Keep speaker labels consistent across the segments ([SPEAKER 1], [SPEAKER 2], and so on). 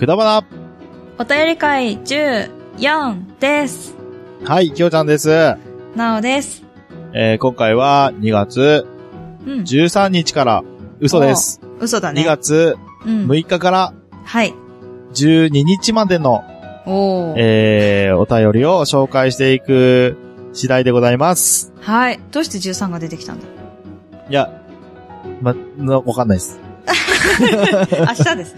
[SPEAKER 1] くだばな。
[SPEAKER 2] お便り会14です。
[SPEAKER 1] はい、きょうちゃんです。
[SPEAKER 2] なおです。
[SPEAKER 1] えー、今回は2月
[SPEAKER 2] うん。
[SPEAKER 1] 13日から、嘘です。
[SPEAKER 2] 嘘だね。
[SPEAKER 1] 2月
[SPEAKER 2] うん。
[SPEAKER 1] 6日から
[SPEAKER 2] はい。
[SPEAKER 1] 12日までの、
[SPEAKER 2] おー。
[SPEAKER 1] えー、お便りを紹介していく次第でございます。
[SPEAKER 2] はい。どうして13が出てきたんだ？
[SPEAKER 1] いや、ま、なわかんないです。
[SPEAKER 2] 明日です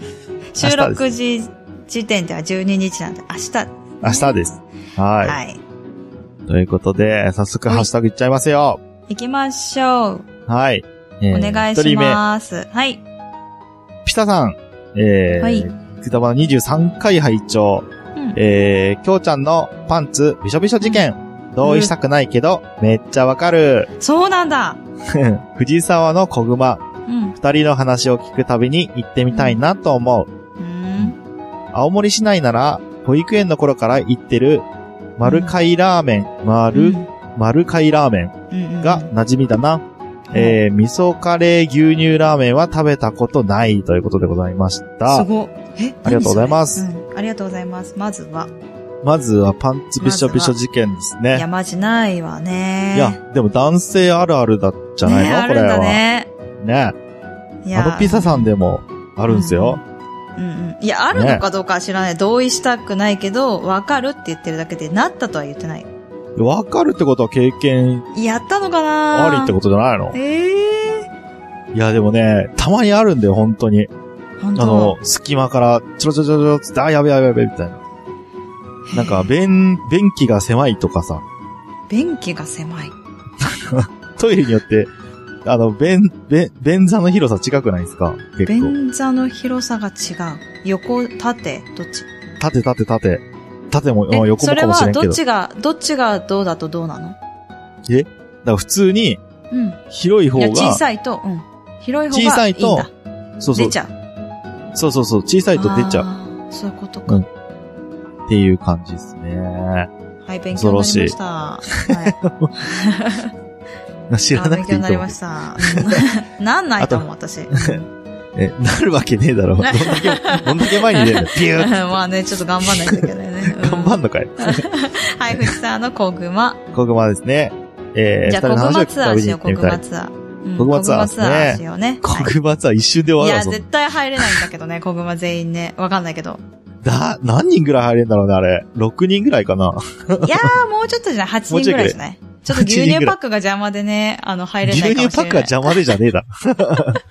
[SPEAKER 2] 収録時時点では12日なんで、明日。
[SPEAKER 1] 明日です。はい。
[SPEAKER 2] はい。
[SPEAKER 1] ということで、早速ハッシュタグいっちゃいますよ。
[SPEAKER 2] 行きましょう。
[SPEAKER 1] はい。え
[SPEAKER 2] お願いします。はい。
[SPEAKER 1] ピタさん。えー、
[SPEAKER 2] はい
[SPEAKER 1] くだばな23回拝聴
[SPEAKER 2] うん。
[SPEAKER 1] えー、きょうちゃんのパンツびしょびしょ事件。同意したくないけど、めっちゃわかる。
[SPEAKER 2] そうなんだ。
[SPEAKER 1] 藤沢の小熊。
[SPEAKER 2] うん。
[SPEAKER 1] 二人の話を聞くたびに行ってみたいなと思う。
[SPEAKER 2] うん。
[SPEAKER 1] 青森市内なら、保育園の頃から行ってる、丸貝ラーメン、丸、丸貝ラーメン
[SPEAKER 2] うん。
[SPEAKER 1] が馴染みだな。えー、味噌カレー牛乳ラーメンは食べたことないということでございまし
[SPEAKER 2] す
[SPEAKER 1] た。
[SPEAKER 2] ごい。え
[SPEAKER 1] ありがとうございます。
[SPEAKER 2] 何それうん。ありがとうございます。まずは。
[SPEAKER 1] まずはパンツびしょびしょ事件ですね。
[SPEAKER 2] 山じないわね。
[SPEAKER 1] いや、でも男性あるあるだじゃないの、
[SPEAKER 2] ねあるんだ
[SPEAKER 1] これは。
[SPEAKER 2] ね。
[SPEAKER 1] ね。
[SPEAKER 2] いや
[SPEAKER 1] あのピザさんでもあるんですよ。
[SPEAKER 2] うんうん。いや、あるのかどうかは知らない。同意したくないけど、わかるって言ってるだけで、なったとは言ってない。
[SPEAKER 1] わ、かるってことは経験
[SPEAKER 2] やったのかな？
[SPEAKER 1] ありってことじゃないの？
[SPEAKER 2] ええ
[SPEAKER 1] いや、でもね、たまにあるんだよ、本当に。
[SPEAKER 2] ー。本当？
[SPEAKER 1] あの、隙間から、ちょろちょろちょろつって、あ、やべやべやべ、みたいな。なんか、便、便器が狭いとかさ、
[SPEAKER 2] 便器が狭い。
[SPEAKER 1] トイレによって、あの、便、便、便座の広さ違くないですか？結構。
[SPEAKER 2] 便座の広さが違う。横、縦、どっち？
[SPEAKER 1] 縦縦縦。縦も、
[SPEAKER 2] え
[SPEAKER 1] まあ横もか
[SPEAKER 2] それは
[SPEAKER 1] もしれんけど。だか
[SPEAKER 2] どっちが、どっちがどうだとどうなの？
[SPEAKER 1] ら普通に、
[SPEAKER 2] うん。
[SPEAKER 1] 広い方が、
[SPEAKER 2] 小さいと、うん。広い方がいい。
[SPEAKER 1] 小さいとそうそう
[SPEAKER 2] 出ち、ゃう。
[SPEAKER 1] そうそうそう、小さいと出ちゃう
[SPEAKER 2] そういうことか。
[SPEAKER 1] うんっていう感じですね。
[SPEAKER 2] はい、勉強になりました。はい。
[SPEAKER 1] 知ら
[SPEAKER 2] あ
[SPEAKER 1] なくていいと思う
[SPEAKER 2] 勉強になりま。した。うんなんないと思う、私。う ん
[SPEAKER 1] え、なるわけねえだろ。どんだけ、どんだけ前に出るんだよ。ピュー。
[SPEAKER 2] まあね、ちょっと頑張んないといけないね。うん
[SPEAKER 1] 頑張んのかい。
[SPEAKER 2] はい、藤沢の小熊。
[SPEAKER 1] 小熊ですね。えー、
[SPEAKER 2] じゃあ、小熊ツアーしよう、小。熊ツアー。うん
[SPEAKER 1] 小熊ツアーですね
[SPEAKER 2] 小熊ツアーしようね。
[SPEAKER 1] 小
[SPEAKER 2] はい
[SPEAKER 1] 熊ツアー一瞬で
[SPEAKER 2] いや、
[SPEAKER 1] 終わるわ、そん
[SPEAKER 2] 絶対入れないんだけどね、小熊全員ね。わかんないけど。
[SPEAKER 1] だ、何人ぐらい入れんだろうね、あれ。6人ぐらいかな。
[SPEAKER 2] いやー、もうちょっとじゃない ?8 人ぐらいじゃないちょっと牛乳パックが邪魔でね、あの、入れ
[SPEAKER 1] 牛
[SPEAKER 2] ないかもしれない。
[SPEAKER 1] 乳パックは邪魔でじゃねえだ。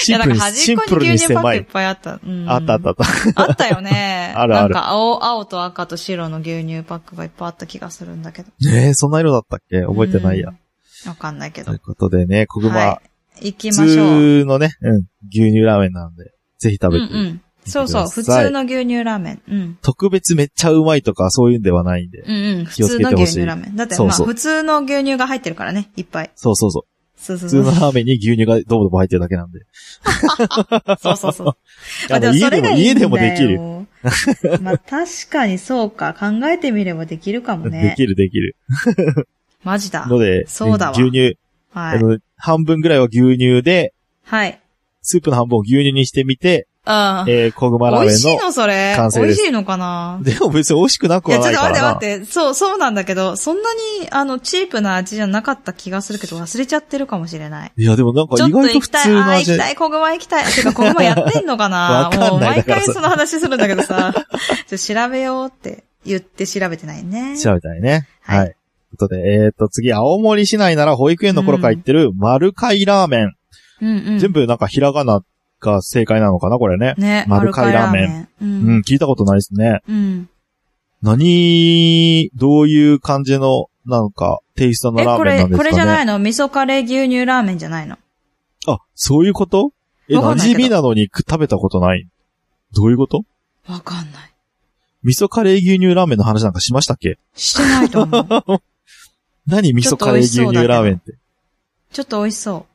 [SPEAKER 1] シンプルに、シンプルに狭
[SPEAKER 2] 牛乳パックいっ
[SPEAKER 1] い。
[SPEAKER 2] ぱいあった。うん
[SPEAKER 1] あったあったあった。
[SPEAKER 2] あったよね。
[SPEAKER 1] あるある
[SPEAKER 2] なんか青、青と赤と白の牛乳パックがいっぱいあった気がするんだけど。
[SPEAKER 1] ねえ、そんな色だったっけ？覚えてないや。
[SPEAKER 2] うん。わかんないけど
[SPEAKER 1] という。ことでね、小熊、
[SPEAKER 2] はい。行き
[SPEAKER 1] 普
[SPEAKER 2] ましょう。
[SPEAKER 1] 通のね、うん、牛乳ラーメンなんで、ぜひ食べて。
[SPEAKER 2] うんうん。そうそう、普通の牛乳ラーメン。うん。
[SPEAKER 1] 特別めっちゃうまいとかそういうんではないんで。
[SPEAKER 2] うんうん。普通の牛乳ラーメン。だって、まあ、普通の牛乳が入ってるからね、いっぱい。
[SPEAKER 1] そうそうそう。
[SPEAKER 2] そうそうそう。
[SPEAKER 1] 普通のラーメンに牛乳がどぼどぼ入ってるだけなんで。
[SPEAKER 2] そうそうそう。
[SPEAKER 1] いやもう家でも、家でもできる。
[SPEAKER 2] る。まあ、確かにそうか。考えてみればできるかも
[SPEAKER 1] で
[SPEAKER 2] ね。
[SPEAKER 1] きるできる。
[SPEAKER 2] マジだ。
[SPEAKER 1] ので、
[SPEAKER 2] そうだわ
[SPEAKER 1] 牛乳、
[SPEAKER 2] はい。
[SPEAKER 1] あの、半分ぐらいは牛乳で、
[SPEAKER 2] はい。
[SPEAKER 1] スープの半分を牛乳にしてみて、
[SPEAKER 2] ああ。
[SPEAKER 1] えー、小熊ラーメンの。
[SPEAKER 2] 美味しいのそれ。
[SPEAKER 1] 完成
[SPEAKER 2] 美味しいのかな？
[SPEAKER 1] でも別に美味しくなく
[SPEAKER 2] いや、
[SPEAKER 1] は
[SPEAKER 2] ちょっと
[SPEAKER 1] ないからな。
[SPEAKER 2] 待って待って。そう、そうなんだけど、そんなに、あの、チープな味じゃなかった気がするけど、忘れちゃってるかもしれない。
[SPEAKER 1] いや、でもなんか
[SPEAKER 2] ちょっと
[SPEAKER 1] 意外と普
[SPEAKER 2] 行きたい。ああー、
[SPEAKER 1] 通の味
[SPEAKER 2] 行き。たい。小熊行きたい。てか、小熊やってんのかな？もう、毎回その話するんだけどさ。ちょっと調べようって言って調べてないね。
[SPEAKER 1] 調べたいね。
[SPEAKER 2] はい
[SPEAKER 1] はい。ということで、えっ、と、次、青森市内なら保育園の頃から行ってる丸貝ラーメン。
[SPEAKER 2] うんうん。
[SPEAKER 1] 全部なんかひらがなが正解なのかなこれね。
[SPEAKER 2] ね、
[SPEAKER 1] 丸貝ラーメン
[SPEAKER 2] ン。う。
[SPEAKER 1] うんん、聞いたことないですね。
[SPEAKER 2] うん。
[SPEAKER 1] 何、どういう感じの、なんか、テイストのラーメンなんですかね？
[SPEAKER 2] これじゃないの？味噌カレー牛乳ラーメンじゃないの？
[SPEAKER 1] あ、そういうこと？え、馴染みなのにく食べたことない？どういうこと？
[SPEAKER 2] わかんない。
[SPEAKER 1] 味噌カレー牛乳ラーメンの話なんかしましたっけ？
[SPEAKER 2] してないと思う。
[SPEAKER 1] 何味噌カレー牛乳ラーメンって？
[SPEAKER 2] ちょっと美味しそ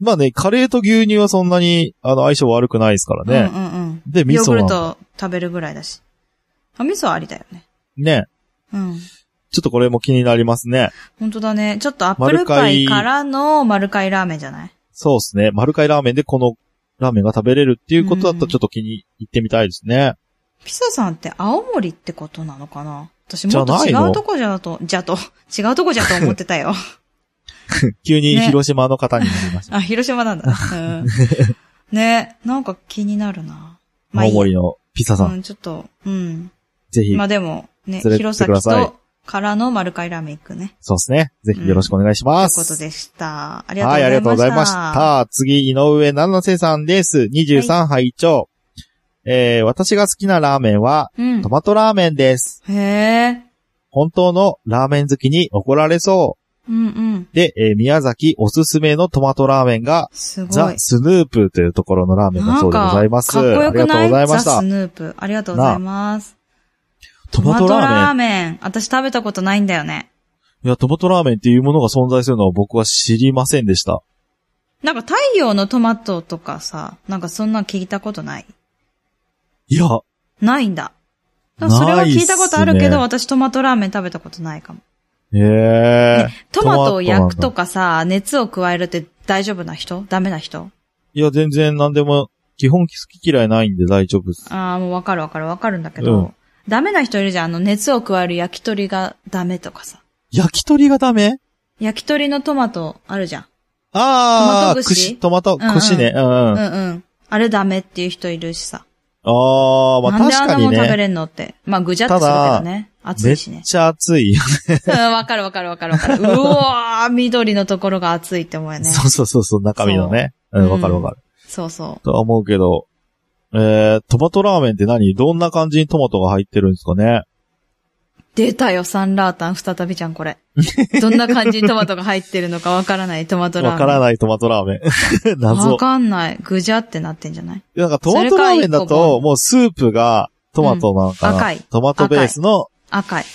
[SPEAKER 1] まあね、カレーと牛乳はそんなに、あの、相性悪くないですから
[SPEAKER 2] う。
[SPEAKER 1] ね。
[SPEAKER 2] うんうんうん。
[SPEAKER 1] で、味
[SPEAKER 2] ヨーグルト食べるぐらいだし。あ、味噌ありだよね。
[SPEAKER 1] ね。
[SPEAKER 2] うん。
[SPEAKER 1] ちょっとこれも気になりますね。
[SPEAKER 2] 本当だね。ちょっとアップルパイからの丸貝ラーメンじゃない？
[SPEAKER 1] そうですね。丸貝ラーメンでこのラーメンが食べれるっていうことだったらちょっと気に入ってみたいですね。
[SPEAKER 2] ピサさんって青森ってことなのかな？私もっと違うとこじゃと、じゃと、違うとこじゃと思ってたよ。
[SPEAKER 1] 急に
[SPEAKER 2] ね
[SPEAKER 1] 広島の方になりました。
[SPEAKER 2] あ、広島なんだ。うん。ね、なんか気になるな。まあいい
[SPEAKER 1] 森のピザさん、
[SPEAKER 2] うん、ちょっと、うん。
[SPEAKER 1] ぜひ、
[SPEAKER 2] まあでも、ね、
[SPEAKER 1] 連れてって
[SPEAKER 2] 弘前
[SPEAKER 1] ください
[SPEAKER 2] とからの丸貝ラーメン行くね。
[SPEAKER 1] そうですね。ぜひよろしくお願いします。
[SPEAKER 2] ということでした。ありがとう
[SPEAKER 1] はい、ありがとうご
[SPEAKER 2] ございまし。
[SPEAKER 1] ざいましたた。次、井上七瀬さんです。23杯長。えー、私が好きなラーメンは、
[SPEAKER 2] うん
[SPEAKER 1] ト。マトラーメンです。
[SPEAKER 2] へえ。
[SPEAKER 1] 本当のラーメン好きに怒られそう。
[SPEAKER 2] うんうん。
[SPEAKER 1] で、えー宮崎おすすめのトマトラーメンが。ザ・スヌープというところのラーメンだそうでございます。
[SPEAKER 2] かかっこよく
[SPEAKER 1] ありがとう
[SPEAKER 2] ない
[SPEAKER 1] ございました
[SPEAKER 2] ザス。ヌープ。ありがとうございます。
[SPEAKER 1] トマトラーメン
[SPEAKER 2] メン。私食べたことないんだよね。
[SPEAKER 1] いや、トマトラーメンっていうものが存在するのは僕は知りませんでした。
[SPEAKER 2] なんか太陽のトマトとかさ、なんかそんなん聞いたことない？
[SPEAKER 1] いや、
[SPEAKER 2] ないんだ。それは聞いたことあるけど、
[SPEAKER 1] ね
[SPEAKER 2] 私トマトラーメン食べたことないかも。
[SPEAKER 1] ええ
[SPEAKER 2] ねトマトを焼くと
[SPEAKER 1] か。
[SPEAKER 2] かさ、熱を加えるって大丈夫な人？ダメな人？
[SPEAKER 1] いや、全然何でも、基本好き嫌いないんで大丈夫です。
[SPEAKER 2] ああ、もうわかるわかるわかるんだけど、
[SPEAKER 1] うん
[SPEAKER 2] ダメな人いるじゃん。あの、熱を加える焼き鳥がダメとかさ。
[SPEAKER 1] 焼き鳥がダメ？
[SPEAKER 2] 焼き鳥のトマトあるじゃん。
[SPEAKER 1] ああ、
[SPEAKER 2] トマト串？
[SPEAKER 1] トマト、串ね。うんうん。
[SPEAKER 2] うん
[SPEAKER 1] あ
[SPEAKER 2] うん。あれダメっていう人いるしさ。
[SPEAKER 1] あ、まあ
[SPEAKER 2] なんであんな
[SPEAKER 1] 確かにね。
[SPEAKER 2] もん食べれんのって。まあ、ぐじゃっとするけどね。熱
[SPEAKER 1] めっ
[SPEAKER 2] いしね。
[SPEAKER 1] ちゃ熱い。
[SPEAKER 2] う んわかるわかるわかるわかる。うわー、緑のところが熱いって思うよね。
[SPEAKER 1] そうそうそうそう、中身のね。
[SPEAKER 2] そう
[SPEAKER 1] うん、わかるわかる。
[SPEAKER 2] そうそう。
[SPEAKER 1] とは思うけど、えー、トマトラーメンって何？どんな感じにトマトが入ってるんですかね？
[SPEAKER 2] 出たよ、サンラータン再びじゃん、これ。どんな感じにトマトが入ってるのかわからないトマトラーメン。
[SPEAKER 1] わからないトマトラーメン。謎
[SPEAKER 2] わ。かんない。ぐじゃってなってんじゃない？
[SPEAKER 1] なんかトマトラーメンだと、もうスープがトマトなのかな、
[SPEAKER 2] うん赤い
[SPEAKER 1] トマトベースの
[SPEAKER 2] 赤い。
[SPEAKER 1] っ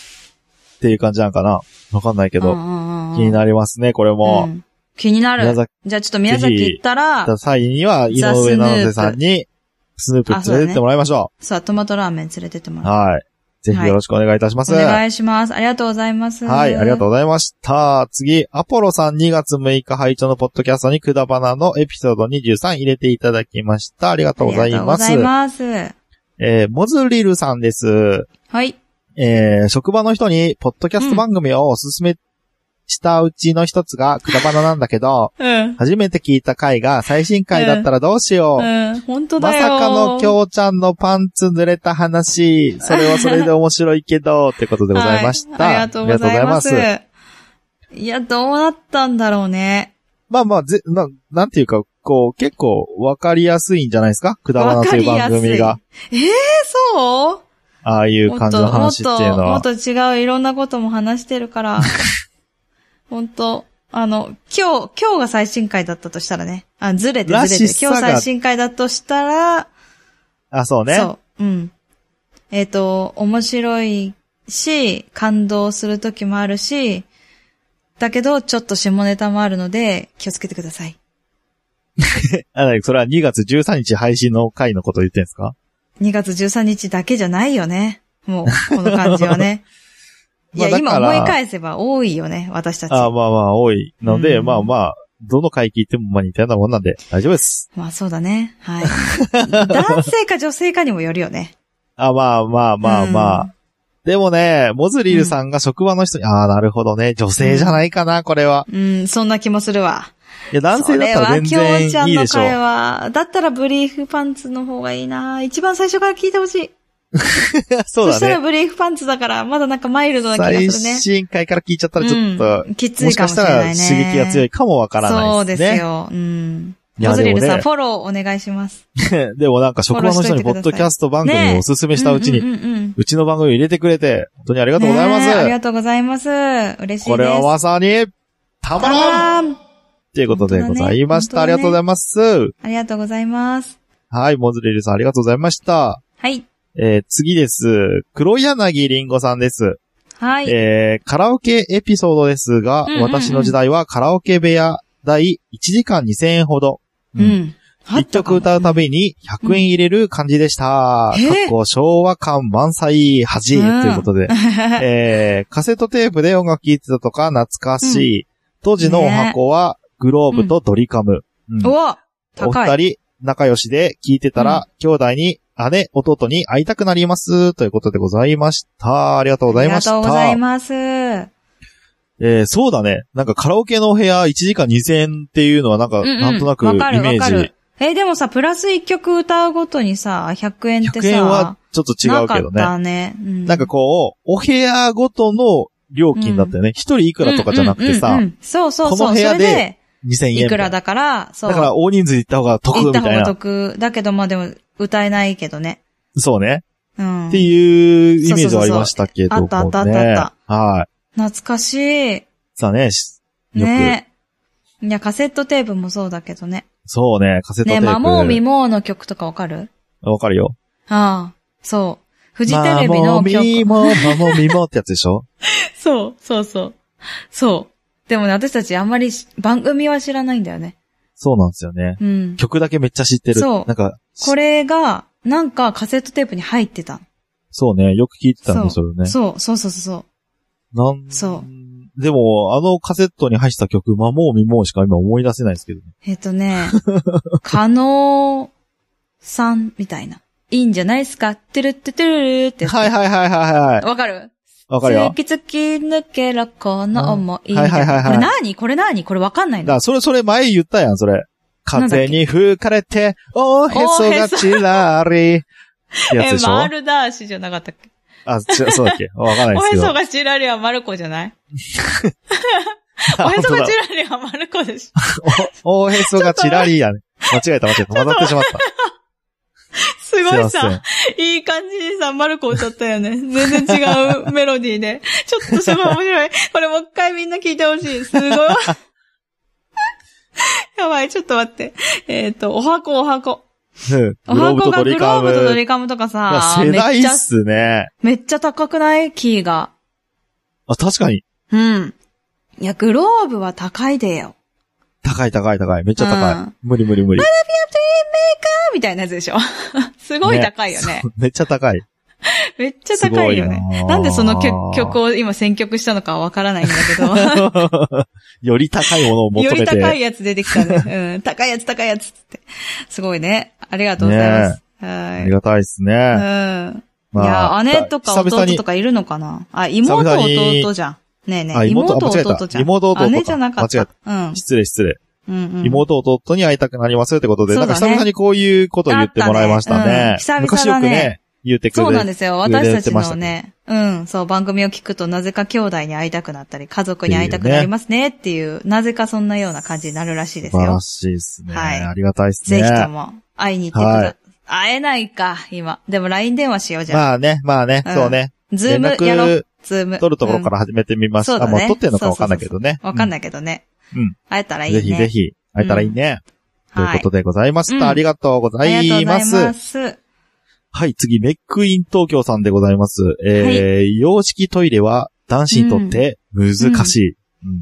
[SPEAKER 1] ていう感じなのかなわかんないけど、
[SPEAKER 2] うんうんうん
[SPEAKER 1] 気になりますね、これも。
[SPEAKER 2] うん気になる。じゃあちょっと宮崎行ったら、
[SPEAKER 1] た際には、井上七瀬さんに、スヌープ連れてってもらいましょ
[SPEAKER 2] さあ、トマトラーメン連れてっても
[SPEAKER 1] う。
[SPEAKER 2] らう。
[SPEAKER 1] はい。ぜひよろしくお願いいたします。
[SPEAKER 2] お願いします。ありがとうございます。
[SPEAKER 1] はい、ありがとう
[SPEAKER 2] う。
[SPEAKER 1] ございました。次、アポロさん2月6日配聴のポッドキャストにくだばなのエピソード23入れていただきました。ありがとうございます。
[SPEAKER 2] ありがとうございます。
[SPEAKER 1] えー、モズリルさんです。
[SPEAKER 2] はい。
[SPEAKER 1] えー、職場の人に、ポッドキャスト番組をおすすめしたうちの一つがくだばななんだけど、
[SPEAKER 2] うん。
[SPEAKER 1] 初めて聞いた回が最新回だったらどうしよう。
[SPEAKER 2] うん。本当
[SPEAKER 1] ま
[SPEAKER 2] だよ。
[SPEAKER 1] さかのきょうちゃんのパンツ濡れた話、それはそれで面白いけど、ってことでございました。
[SPEAKER 2] はいありがとうございます。
[SPEAKER 1] ありがとうございま
[SPEAKER 2] や、どうなったんだろうね。
[SPEAKER 1] まあまあ、ぜ、な、なんていうか、こう、結構わかりやすいんじゃないですか？くだばなという番組が。
[SPEAKER 2] ええそう？
[SPEAKER 1] ああいう感じの話っていうのは
[SPEAKER 2] もっ。と、もっと違ういろんなことも話してるから。本当あの、今日、今日が最新回だったとしたらね。あ、ずれて
[SPEAKER 1] ら
[SPEAKER 2] ずれ。
[SPEAKER 1] して
[SPEAKER 2] 今日最新回だとしたら、
[SPEAKER 1] あ、そうね。
[SPEAKER 2] そう。うん。えっ、と、面白いし、感動する時もあるし、だけど、ちょっと下ネタもあるので、気をつけてください。
[SPEAKER 1] あなにそれは2月13日配信の回のことを言ってんですか
[SPEAKER 2] ？2月13日だけじゃないよね。もう、この感じはね。いや、今思い返せば多いよね、私たち。
[SPEAKER 1] あまあまあ、多いので、
[SPEAKER 2] うん
[SPEAKER 1] まあまあ、どの回聞いてもまあ似たようなもんなんで大丈夫です。
[SPEAKER 2] まあそうだね。はい。男性か女性かにもよるよね。
[SPEAKER 1] あまあまあまあまあ。でもね、モズリルさんが職場の人に、ああ、なるほどね。女性じゃないかな、これは。
[SPEAKER 2] うん。うん、そんな気もするわ。
[SPEAKER 1] いや、男性だったら全
[SPEAKER 2] それは、きょうちゃんの
[SPEAKER 1] 然いいでしょう。
[SPEAKER 2] 会話。だったらブリーフパンツの方がいいな一番最初から聞いてほしい。
[SPEAKER 1] そう
[SPEAKER 2] したら
[SPEAKER 1] だね。
[SPEAKER 2] ブリーフパンツだから、まだなんかマイルドな気が
[SPEAKER 1] 最
[SPEAKER 2] するね。
[SPEAKER 1] 新回から聞いちゃったらちょっと、
[SPEAKER 2] うんきつ
[SPEAKER 1] もしかし
[SPEAKER 2] いかもしたれ
[SPEAKER 1] ら
[SPEAKER 2] ないね。
[SPEAKER 1] 刺激が強いかもわからない
[SPEAKER 2] そう
[SPEAKER 1] でね。
[SPEAKER 2] ですすよ。うん。モズリルさん、
[SPEAKER 1] ね
[SPEAKER 2] フォローお願いします。
[SPEAKER 1] でもなんか職場の人にポッドキャスト番組をおすすめしたうちに、
[SPEAKER 2] う
[SPEAKER 1] ちの番組を入れてくれて、本当にありがとうございます。
[SPEAKER 2] ありがとうございます。嬉しいです。
[SPEAKER 1] これはまさに、たまらん
[SPEAKER 2] らん
[SPEAKER 1] っていうことでございました。
[SPEAKER 2] 本当だね
[SPEAKER 1] ありがとうございます。
[SPEAKER 2] ありがとうございます。
[SPEAKER 1] はい、モズリルさんありがとうございました。
[SPEAKER 2] はい。
[SPEAKER 1] えー、次です。黒柳りんごさんです。
[SPEAKER 2] はい。
[SPEAKER 1] えー、カラオケエピソードですが、
[SPEAKER 2] うんうんうん
[SPEAKER 1] 私の時代はカラオケ部屋代1時間2000円ほど。
[SPEAKER 2] う。ん。
[SPEAKER 1] 一曲歌うたびに100円入れる感じでした。かっ
[SPEAKER 2] えー
[SPEAKER 1] こ昭和感満載恥、
[SPEAKER 2] うん
[SPEAKER 1] ということで。えー、カセットテープで音楽聴いてたとか懐かしい。当時のお箱はグローブとドリカム。うん
[SPEAKER 2] うわ
[SPEAKER 1] お
[SPEAKER 2] 高い。
[SPEAKER 1] 二人、仲良しで聞いてたら、兄弟に、姉、弟に会いたくなります。ということでございました。ありがとうございました。
[SPEAKER 2] ありがとうございます。
[SPEAKER 1] えー、そうだね。なんかカラオケのお部屋1時間2000円っていうのはなんか、
[SPEAKER 2] うんうん
[SPEAKER 1] なんとなくイメージ。
[SPEAKER 2] えーでもさ、プラス1曲歌うごとにさ、100円って
[SPEAKER 1] 100円は
[SPEAKER 2] さ、
[SPEAKER 1] ちょっと違うけど
[SPEAKER 2] なかっ
[SPEAKER 1] ね。
[SPEAKER 2] たね。うん
[SPEAKER 1] なんかこう、お部屋ごとの料金だったよね。一、人いくらとかじゃなくてさ、
[SPEAKER 2] うんうんうんうんそうそうそう。
[SPEAKER 1] この部屋で、2000円。
[SPEAKER 2] いくらだから、そう。
[SPEAKER 1] だから大人数行った方が得
[SPEAKER 2] 行った方が
[SPEAKER 1] みたいな。
[SPEAKER 2] 得。だけど、まあでも、歌えないけどね。
[SPEAKER 1] そうね。
[SPEAKER 2] うん。
[SPEAKER 1] っていうイメージはありましたけどもね。
[SPEAKER 2] そうそうそうあったあったあった
[SPEAKER 1] はい。
[SPEAKER 2] 懐かしい。
[SPEAKER 1] さあね、しよく、
[SPEAKER 2] ねいや、カセットテープもそうだけどね。
[SPEAKER 1] そうね、カセットテー
[SPEAKER 2] ね
[SPEAKER 1] プ。
[SPEAKER 2] マモーミモーの曲とかわかる？
[SPEAKER 1] わかるよ。
[SPEAKER 2] ああ、そう。フジテレビの
[SPEAKER 1] マモーミ
[SPEAKER 2] 曲。
[SPEAKER 1] モー、マモーミモーってやつでしょ？
[SPEAKER 2] そう、そうそう。そう。でもね、私たちあんまりし番組は知らないんだよね。
[SPEAKER 1] そうなんですよね。
[SPEAKER 2] うん。
[SPEAKER 1] 曲だけめっちゃ知ってる。
[SPEAKER 2] そう
[SPEAKER 1] なんか、
[SPEAKER 2] これが、なんかカセットテープに入ってた。
[SPEAKER 1] そうね、よく聞いてたんで、それね。
[SPEAKER 2] そう、そうそうそう。
[SPEAKER 1] なん
[SPEAKER 2] そ
[SPEAKER 1] でも、あのカセットに入ってた曲、マモーミモーしか今思い出せないですけどね。
[SPEAKER 2] えっ、とね、加納さんみたいな。いいんじゃないですか？てるってるるって。
[SPEAKER 1] はいはいはいはいはい。
[SPEAKER 2] わかる？
[SPEAKER 1] わかるよ。
[SPEAKER 2] 突き抜けろ、この思い。
[SPEAKER 1] うんはいはいはいはい
[SPEAKER 2] これ何？これ何？これわかんないの
[SPEAKER 1] だから、それ、それ前言ったやん、それ。風に吹かれて、おへそがちらり。やつ
[SPEAKER 2] え
[SPEAKER 1] で、しょ？
[SPEAKER 2] マルダーシじゃなかったっけ？
[SPEAKER 1] あ、ちそうだっけ？わかんないですけど。
[SPEAKER 2] おへそがちらりはマルコじゃない？お
[SPEAKER 1] あ
[SPEAKER 2] へそがちらりはマルコでしょ。
[SPEAKER 1] おおへそがちらりやね。間違えた間違えた。混ざってしまった。
[SPEAKER 2] すごいさ、いい感じにさ、マルコ歌ったよね。全然違うメロディーで。ちょっとすごい面白い。これもう一回みんな聞いてほしい。すごい。やばい、ちょっと待って。えっ、と、お箱お箱。
[SPEAKER 1] うん
[SPEAKER 2] お箱がグローブとド
[SPEAKER 1] ム。
[SPEAKER 2] リカムとか
[SPEAKER 1] ま
[SPEAKER 2] さ
[SPEAKER 1] あ、世代
[SPEAKER 2] めっちゃ、
[SPEAKER 1] っすね。
[SPEAKER 2] めっちゃ高くない？キーが。
[SPEAKER 1] あ、確かに。
[SPEAKER 2] うん。いや、グローブは高いでよ。
[SPEAKER 1] 高い高い高い。めっちゃ高い。
[SPEAKER 2] うん
[SPEAKER 1] 無理無理無理。
[SPEAKER 2] みたいなやつでしょ。すごい高いよね。
[SPEAKER 1] めっちゃ高い。
[SPEAKER 2] めっちゃ高いよね
[SPEAKER 1] な。
[SPEAKER 2] なんでその曲曲を今選曲したのかわからないんだけど。
[SPEAKER 1] より高いものを求
[SPEAKER 2] よ
[SPEAKER 1] めて。
[SPEAKER 2] り高いやつ出てきたね。うん。高いやつ高いやつって。すごいね。ありがとうございます。はい。
[SPEAKER 1] ありがたいですね。
[SPEAKER 2] うん。いや、姉とか弟とかいるのかな？あ、妹弟じゃん。ねえね
[SPEAKER 1] あ
[SPEAKER 2] え、妹弟じゃん。
[SPEAKER 1] 妹弟か
[SPEAKER 2] 姉じゃなかっ
[SPEAKER 1] 間違え
[SPEAKER 2] た。うん。
[SPEAKER 1] 失礼失礼。
[SPEAKER 2] うんうん。
[SPEAKER 1] 妹弟に会いたくなりますってことで、
[SPEAKER 2] ね
[SPEAKER 1] なんか久々にこういうことを言ってもらいました
[SPEAKER 2] あったねうん
[SPEAKER 1] ね。
[SPEAKER 2] 久々だね
[SPEAKER 1] 昔よくね、言ってくれ
[SPEAKER 2] そうなんですよ。私たちのね、うん、そう、番組を聞くとなぜか兄弟に会いたくなったり、家族に会いたくなりますねっていう、なぜかそんなような感じになるらしいですよ
[SPEAKER 1] 素晴ら。しいですね。
[SPEAKER 2] はい
[SPEAKER 1] ありがたいですね。
[SPEAKER 2] ぜひとも会いに行ってくだ、
[SPEAKER 1] はい
[SPEAKER 2] 会えないか、今。でも LINE 電話しようじゃん。
[SPEAKER 1] まあね、まあね、
[SPEAKER 2] うん
[SPEAKER 1] そうね。
[SPEAKER 2] ズームやろう。ズーム。
[SPEAKER 1] 取るところから始めてみます。
[SPEAKER 2] うだね
[SPEAKER 1] もう取ってんのかわかんないけどね。
[SPEAKER 2] わかんないけどね。
[SPEAKER 1] うん。
[SPEAKER 2] 会えたらいいね。
[SPEAKER 1] ぜひぜひ、会えたらいいね。ということ
[SPEAKER 2] で
[SPEAKER 1] でございまし
[SPEAKER 2] うん
[SPEAKER 1] た。ありがとうござ
[SPEAKER 2] ありがとう
[SPEAKER 1] います。
[SPEAKER 2] ございます。
[SPEAKER 1] はい、次、メックイン東京さんでございます。えー、洋式トイレは男子にとって難しい。うん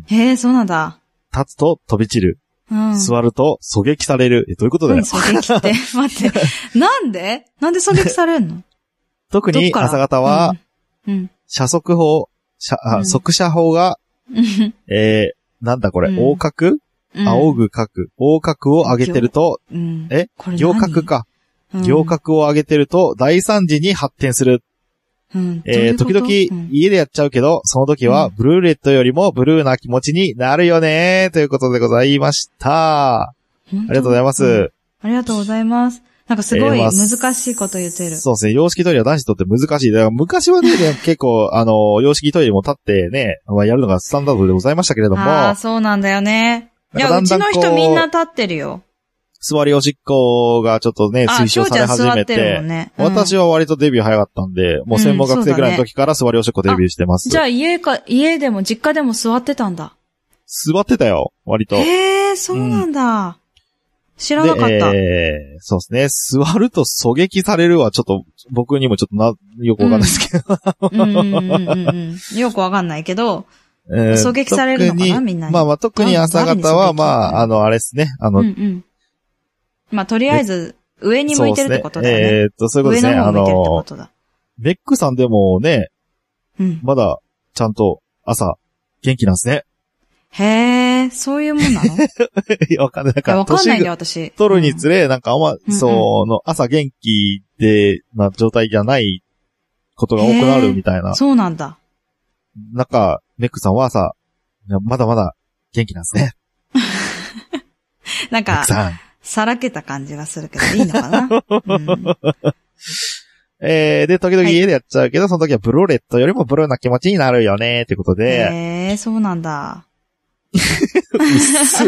[SPEAKER 2] へえ、そうなんだ。
[SPEAKER 1] 立つと飛び散る。
[SPEAKER 2] うん。
[SPEAKER 1] 座ると狙撃される。え、どういうことだよ
[SPEAKER 2] 何。狙撃って？待って。なんで？なんで狙撃されんの？
[SPEAKER 1] 特に朝方は、、
[SPEAKER 2] うん。
[SPEAKER 1] 車速法、車あ
[SPEAKER 2] うん
[SPEAKER 1] 速射法が、
[SPEAKER 2] うん。
[SPEAKER 1] えー、なんだこれ、
[SPEAKER 2] うん
[SPEAKER 1] 横角
[SPEAKER 2] うん
[SPEAKER 1] 仰ぐ角。横角を上げてると、
[SPEAKER 2] うん。
[SPEAKER 1] え？行角。か。
[SPEAKER 2] うん
[SPEAKER 1] 行。角を上げてると、大惨事に発展する。
[SPEAKER 2] うん。
[SPEAKER 1] えー、時々家でやっちゃうけど、その時は
[SPEAKER 2] うん
[SPEAKER 1] ブルーレットよりもブルーな気持ちになるよねということでございました。あ
[SPEAKER 2] り
[SPEAKER 1] がとうございます。
[SPEAKER 2] ありがとうございます。なんかすごい
[SPEAKER 1] えーまあ
[SPEAKER 2] 難しいこと言ってる。
[SPEAKER 1] そうですね。洋式トイレは男子にとって難しい。だから昔はね、結構、あの、洋式トイレも立ってね、まあやるのがスタンダードでございましたけれども、
[SPEAKER 2] ああ、そうなんだよね。いや、うちの人みんな立ってるよ。
[SPEAKER 1] 座りおしっこがちょっとね、
[SPEAKER 2] あ、
[SPEAKER 1] 推奨され始め
[SPEAKER 2] てるも
[SPEAKER 1] て、
[SPEAKER 2] んね。
[SPEAKER 1] 私
[SPEAKER 2] は。
[SPEAKER 1] は割とデビュー早かったんで、もう専門学生ぐらいの時から座りおしっこデビューしてます。
[SPEAKER 2] じゃあ家か、家でも実家でも座ってたんだ。
[SPEAKER 1] 座ってたよ、割と。
[SPEAKER 2] へえ、そうなんだ。知らなかった。
[SPEAKER 1] で、えーそうですね。座ると狙撃されるはちょっと、僕にもちょっとな、よくわかんないですけど。
[SPEAKER 2] よくわかんないけど、
[SPEAKER 1] えー
[SPEAKER 2] 狙撃されるのかな
[SPEAKER 1] 特
[SPEAKER 2] みんなに
[SPEAKER 1] まあまあ特に朝方は、まあ、あの、あれですね。あの、
[SPEAKER 2] うんうん。まあ、とりあえず、上に向いてるってことだよね。
[SPEAKER 1] えーっと、そういうことで
[SPEAKER 2] 上
[SPEAKER 1] すね。あ
[SPEAKER 2] の。
[SPEAKER 1] ベックさんでもね、
[SPEAKER 2] うん。
[SPEAKER 1] まだ、ちゃんと朝、元気なんですね。
[SPEAKER 2] へえ、そういうもんなの？い
[SPEAKER 1] いやわかんない。なん
[SPEAKER 2] や、
[SPEAKER 1] か、
[SPEAKER 2] わかんないんだよ、
[SPEAKER 1] 年
[SPEAKER 2] 私。
[SPEAKER 1] 取るにつれ、なんかあんま、
[SPEAKER 2] うん
[SPEAKER 1] その、朝元気で、な状態じゃないことが多くなるみたいな。
[SPEAKER 2] うんそうなんだ。
[SPEAKER 1] なんか、メックさんはさ、いやまだまだ元気なんですね。
[SPEAKER 2] なんかさらけた感じがするけど、いいのかな、うん
[SPEAKER 1] えー、で、時々
[SPEAKER 2] はい
[SPEAKER 1] 家でやっちゃうけど、その時はブルーレットよりもブルーな気持ちになるよね、ってことで、
[SPEAKER 2] へえ、そうなんだ。
[SPEAKER 1] うっす、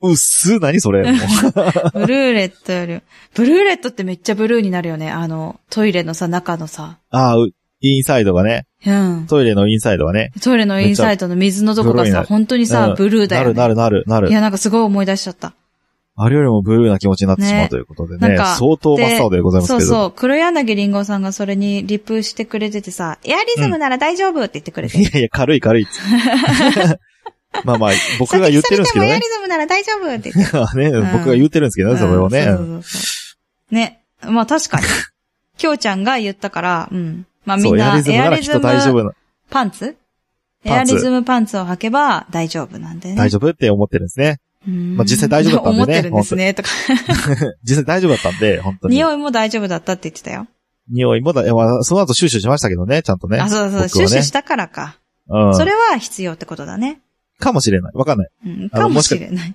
[SPEAKER 1] うっす、何それ
[SPEAKER 2] ブルーレットより、ブルーレットってめっちゃブルーになるよね。あの、トイレのさ、中のさ。
[SPEAKER 1] ああ、うインサイドがね、
[SPEAKER 2] うん。
[SPEAKER 1] トイレのインサイドがね、
[SPEAKER 2] トイレのインサイドの水のとこがさ、本当にさ、
[SPEAKER 1] うん
[SPEAKER 2] ブルーだよ、ね。
[SPEAKER 1] なるなるなるなる
[SPEAKER 2] い。や、なんかすごい思い出しちゃった。
[SPEAKER 1] あれよりもブルーな気持ちになってしまう
[SPEAKER 2] ね
[SPEAKER 1] ということでね、
[SPEAKER 2] なんか
[SPEAKER 1] 相当真っ青でございますけど。
[SPEAKER 2] そうそう。黒柳りんごさんがそれにリプしてくれててさ、エアリズムなら大丈夫って言ってくれて。
[SPEAKER 1] いやいや、軽い軽いっ。まあまあ、僕が言ってるんですけどね
[SPEAKER 2] 先にされてもエアリ。ズムなら大丈夫って言って。
[SPEAKER 1] ね、
[SPEAKER 2] うん
[SPEAKER 1] 僕が言ってるんですけどね、それをね。
[SPEAKER 2] うんそうそうそうね。まあ確かに。きょうちゃんが言ったから、うん。まあみんな
[SPEAKER 1] エアリズム大丈夫な、
[SPEAKER 2] パンツ？エアリズムパンツを履けば大丈夫なんでね。
[SPEAKER 1] 大丈夫って思ってるんですね。
[SPEAKER 2] うん
[SPEAKER 1] まあ実際大丈夫だったんでね
[SPEAKER 2] 思ってるんですね、とか。
[SPEAKER 1] 実際大丈夫だったんで、本当に。
[SPEAKER 2] 匂いも大丈夫だったって言ってたよ。
[SPEAKER 1] 匂いもだ、まあその後シュッシュしましたけどね、ちゃんとね。
[SPEAKER 2] あ、そうそう、
[SPEAKER 1] ね
[SPEAKER 2] シュッシュしたからか。
[SPEAKER 1] うん。
[SPEAKER 2] それは必要ってことだね。
[SPEAKER 1] かもしれない。わかんない。
[SPEAKER 2] うん、かもしれない。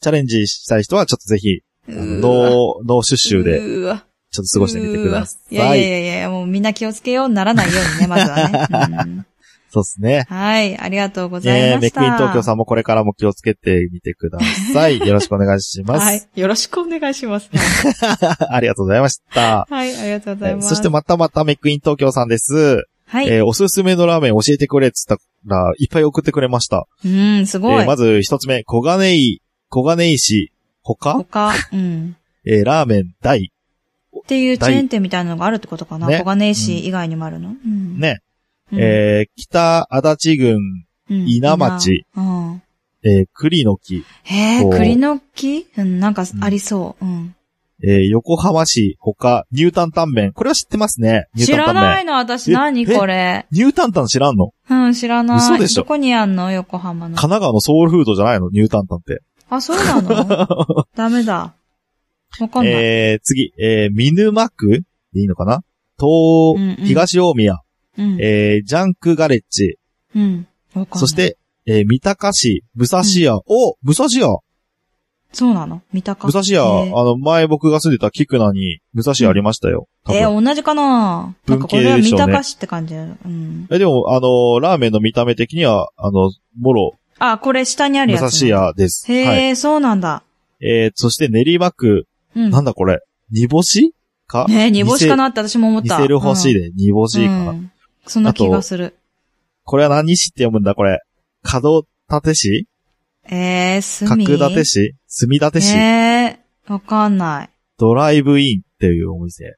[SPEAKER 1] チャレンジしたい人はちょっとぜひ、あの
[SPEAKER 2] うーわ
[SPEAKER 1] ノー、ノーシュッシュで、ちょっと過ごしてみてください。
[SPEAKER 2] いやいやいやいや、もうみんな気をつけようならないようにね、まずはね。うん
[SPEAKER 1] そうですね。
[SPEAKER 2] はい、ありがとうござい
[SPEAKER 1] ねメ
[SPEAKER 2] ました。
[SPEAKER 1] ックイン東京さんもこれからも気をつけてみてください。よろしくお願いします。
[SPEAKER 2] はい、よろしくお願いします。
[SPEAKER 1] ありがとうございました。
[SPEAKER 2] はい、ありがとうございます。
[SPEAKER 1] そしてまたまたメックイン東京さんです。
[SPEAKER 2] はい。
[SPEAKER 1] えーおすすめのラーメン教えてくれって言ったら、いっぱい送ってくれました。
[SPEAKER 2] うん、すごい。
[SPEAKER 1] えーまず一つ目、小金井、小金井市、他、
[SPEAKER 2] 他、うん。
[SPEAKER 1] えーラーメン大。
[SPEAKER 2] っていうチェーン店みたいなのがあるってことかな？
[SPEAKER 1] ね
[SPEAKER 2] 小金井市以外にもあるの、うん。
[SPEAKER 1] ね。
[SPEAKER 2] うん、
[SPEAKER 1] えー北足立郡、
[SPEAKER 2] うん
[SPEAKER 1] 稲町。
[SPEAKER 2] うん。
[SPEAKER 1] えー栗の木、
[SPEAKER 2] へえ、栗の木？うん、なんかありそう。うん。
[SPEAKER 1] えー横浜市、他、ニュータンタンメン。これは知ってますね。ニュー
[SPEAKER 2] 知
[SPEAKER 1] タンタンメン。
[SPEAKER 2] らないの私
[SPEAKER 1] え
[SPEAKER 2] 何これ？
[SPEAKER 1] ニュータンタン知らんの？
[SPEAKER 2] うん、知らない。
[SPEAKER 1] 嘘でしょ
[SPEAKER 2] どこにあんの横浜の？
[SPEAKER 1] 神。奈川のソウルフードじゃないの？ニュータンタンって。
[SPEAKER 2] あ、そうなの？ダメだ。わかんない。
[SPEAKER 1] えー、次、えー、見沼区？でいいのかな？東、
[SPEAKER 2] うんうん
[SPEAKER 1] 東大宮、
[SPEAKER 2] うん。
[SPEAKER 1] えー、ジャンクガレッジ、
[SPEAKER 2] うん。わかんない。
[SPEAKER 1] そし、て、えー、三鷹市、武蔵屋、お武蔵屋
[SPEAKER 2] そうなの？三鷹。
[SPEAKER 1] 武蔵屋、
[SPEAKER 2] えー
[SPEAKER 1] あの、前僕が住んでた菊名に、武蔵屋ありましたよ。多分
[SPEAKER 2] えー同じかな？なんかこれは三
[SPEAKER 1] 文系でしょうね
[SPEAKER 2] 鷹市って感じ。うん。
[SPEAKER 1] え、でも、あの、ラーメンの見た目的には、あの、もろ、
[SPEAKER 2] あ、これ下にある
[SPEAKER 1] 武
[SPEAKER 2] やつ。
[SPEAKER 1] 蔵屋です。
[SPEAKER 2] へえ、
[SPEAKER 1] はい。
[SPEAKER 2] そうなんだ。
[SPEAKER 1] えー、そして練馬区、
[SPEAKER 2] うん。
[SPEAKER 1] なんだこれ、煮干しか？
[SPEAKER 2] ねえ、煮干しかなって私も思った。
[SPEAKER 1] 似せる星
[SPEAKER 2] で。
[SPEAKER 1] で煮干しかな。
[SPEAKER 2] うんそんな気がする。
[SPEAKER 1] これは何市って読むんだ？これ。角立市？
[SPEAKER 2] えー、すみ。
[SPEAKER 1] 角立市？墨立市、
[SPEAKER 2] えー、わかんない。
[SPEAKER 1] ドライブインっていうお店。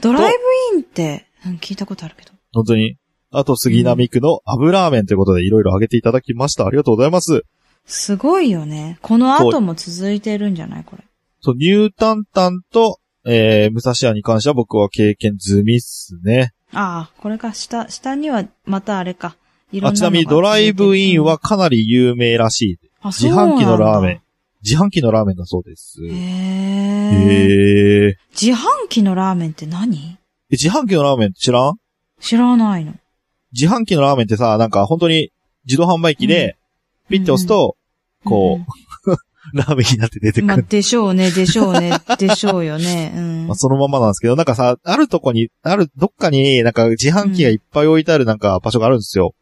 [SPEAKER 2] ドライブインって、うん聞いたことあるけど。
[SPEAKER 1] 本当に。あと、杉並区の油ラーメンということでいろいろ挙げていただきました。ありがとうございます。
[SPEAKER 2] すごいよね。この後も続いてるんじゃない？これ。
[SPEAKER 1] そう、ニュータンタンと、えー、武蔵屋に関しては僕は経験済みっすね。
[SPEAKER 2] ああ、これか、下、下にはまたあれか。いろんなのが
[SPEAKER 1] あちなみにドライブインは、かなり有名らしい。
[SPEAKER 2] あ
[SPEAKER 1] 自販機のラーメン。自販機のラーメンだそうです。
[SPEAKER 2] へ
[SPEAKER 1] へ
[SPEAKER 2] え。
[SPEAKER 1] ー。
[SPEAKER 2] 自販機のラーメンって何？
[SPEAKER 1] え自販機のラーメン知らん？
[SPEAKER 2] 知らないの。
[SPEAKER 1] 自販機のラーメンってさ、なんか本当に自動販売機で、ピッて押すと、こう、ラーメンになって出て
[SPEAKER 2] うん。まあ、
[SPEAKER 1] くる。
[SPEAKER 2] でしょうね、でしょうね、でしょうよね。うん
[SPEAKER 1] まあ、。そのままなんですけど、なんかさ、あるとこに、ある、どっかになんか自販機がいっぱい置いてあるなんか場所があるんですよ。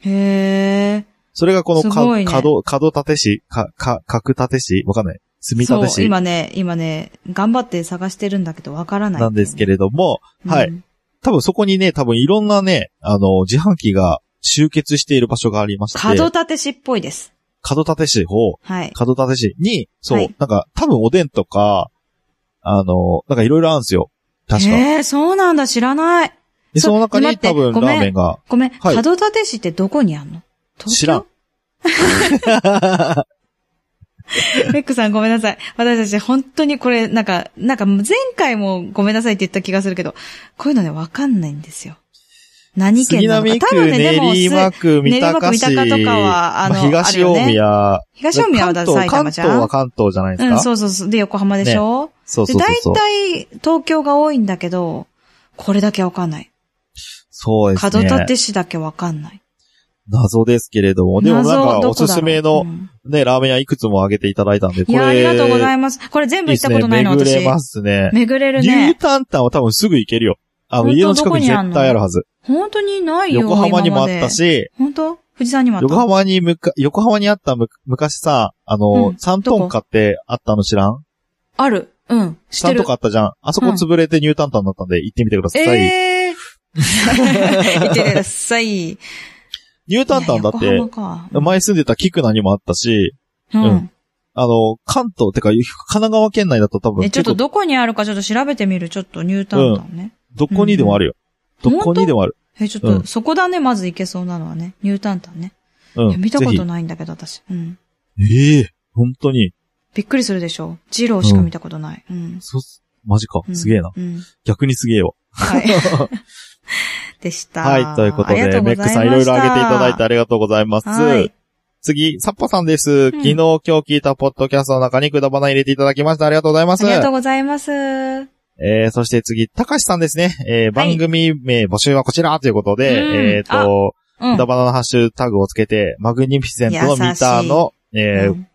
[SPEAKER 2] へえ。
[SPEAKER 1] それがこの
[SPEAKER 2] ね
[SPEAKER 1] 角、角立市か、か、角立市わかんない。墨
[SPEAKER 2] そう
[SPEAKER 1] 立、市
[SPEAKER 2] 今ね、今ね、頑張って探してるんだけど、わからない。
[SPEAKER 1] なんですけれども、
[SPEAKER 2] うん
[SPEAKER 1] はい。。多分そこにね、多分いろんなね、あの、自販機が集結している場所がありまして、
[SPEAKER 2] 角立市っぽいです。
[SPEAKER 1] 角立市、ほう、
[SPEAKER 2] はい。
[SPEAKER 1] 角立市に、そう、
[SPEAKER 2] はい
[SPEAKER 1] なんか多分おでんとか、あの、なんかいろいろあるんですよ。確か。
[SPEAKER 2] へえ、そうなんだ、知らない。
[SPEAKER 1] で、その中に多分ラーメンが、
[SPEAKER 2] ごめん、
[SPEAKER 1] はい
[SPEAKER 2] 角立市ってどこにあんの？
[SPEAKER 1] 知らん。
[SPEAKER 2] レックさんごめんなさい。私たち本当にこれ、なんか、なんか前回もごめんなさいって言った気がするけど、こういうのね、わかんないんですよ。何県
[SPEAKER 1] 杉
[SPEAKER 2] なのか。多分ね、でも、
[SPEAKER 1] 練馬区、三鷹市。
[SPEAKER 2] 三鷹とかはあの
[SPEAKER 1] ま東
[SPEAKER 2] あるよね
[SPEAKER 1] 大宮。
[SPEAKER 2] 東大宮はだ埼玉じゃん
[SPEAKER 1] 関東は関東じゃないですか、
[SPEAKER 2] うん、そうそうそう。で、横浜でしょ、
[SPEAKER 1] そう
[SPEAKER 2] で、大
[SPEAKER 1] そうそうそう。
[SPEAKER 2] 体、東京が多いんだけど、これだけわかんない。
[SPEAKER 1] そうです
[SPEAKER 2] 角
[SPEAKER 1] ね。
[SPEAKER 2] 立市だけわかんない。
[SPEAKER 1] 謎ですけれども。でもなんか、おすすめの
[SPEAKER 2] うん
[SPEAKER 1] ね、ラーメン屋いくつもあげていただいたんで、これ。
[SPEAKER 2] いや、ありがとうござい
[SPEAKER 1] ま
[SPEAKER 2] ます。これ全部行ったことないの、
[SPEAKER 1] いいですね。
[SPEAKER 2] 私。
[SPEAKER 1] 巡れますね。
[SPEAKER 2] 巡れる
[SPEAKER 1] ニュー
[SPEAKER 2] ね。
[SPEAKER 1] タンタンは多分すぐ行けるよ。あの、家の近くに絶対あるはず。
[SPEAKER 2] 本当にないよ。
[SPEAKER 1] 横浜にもあった。し、
[SPEAKER 2] 本当？富士山にもあった？
[SPEAKER 1] 横浜にむか、横浜にあったむ、昔さ、あの、
[SPEAKER 2] うん
[SPEAKER 1] 三トンカってあったの知らん？
[SPEAKER 2] ある。うん。知ってる
[SPEAKER 1] 三トン。カあったじゃん。あそこ潰れてニュータンタンになったんで行ってみてください。
[SPEAKER 2] ええー。行ってください。
[SPEAKER 1] ニュータンタンだって前住んでた菊名にもあったし、
[SPEAKER 2] う
[SPEAKER 1] うんん。あの、関東、てか、神奈川県内だと多分
[SPEAKER 2] え、ちょっとどこにあるかちょっと調べてみる。ちょっとニュータンタンね。
[SPEAKER 1] どこにでもあるよ。ど
[SPEAKER 2] うん
[SPEAKER 1] こにでもある。
[SPEAKER 2] え、ちょっと、
[SPEAKER 1] うん
[SPEAKER 2] そこだね、まず行けそうなのはね。ニュータンタンね。
[SPEAKER 1] うん。
[SPEAKER 2] 見たこ
[SPEAKER 1] ぜ
[SPEAKER 2] とないんだけど、私。うん。
[SPEAKER 1] ひええ本当に。
[SPEAKER 2] びっくりするでしょ？ジローしか見たことない。うん。
[SPEAKER 1] そ、マジか。
[SPEAKER 2] うん
[SPEAKER 1] すげえな。
[SPEAKER 2] うん。
[SPEAKER 1] 逆にすげえわ。
[SPEAKER 2] はい。でした。
[SPEAKER 1] はい、ということで、メックさんいろいろあげていただいてありがとうございます。
[SPEAKER 2] はい。
[SPEAKER 1] 次、サッパさんです。昨日、今日聞いたポッドキャストの中にくだばな入れていただきました。ありがとうございます。
[SPEAKER 2] ありがとうございます。
[SPEAKER 1] えー、そして次、たかしさんですね。えー、番組名募集はこちらということで、
[SPEAKER 2] うん
[SPEAKER 1] えっ、と、
[SPEAKER 2] うん
[SPEAKER 1] くだばなのハッシュタグをつけて、マグニフィセントのミターの、えー
[SPEAKER 2] うん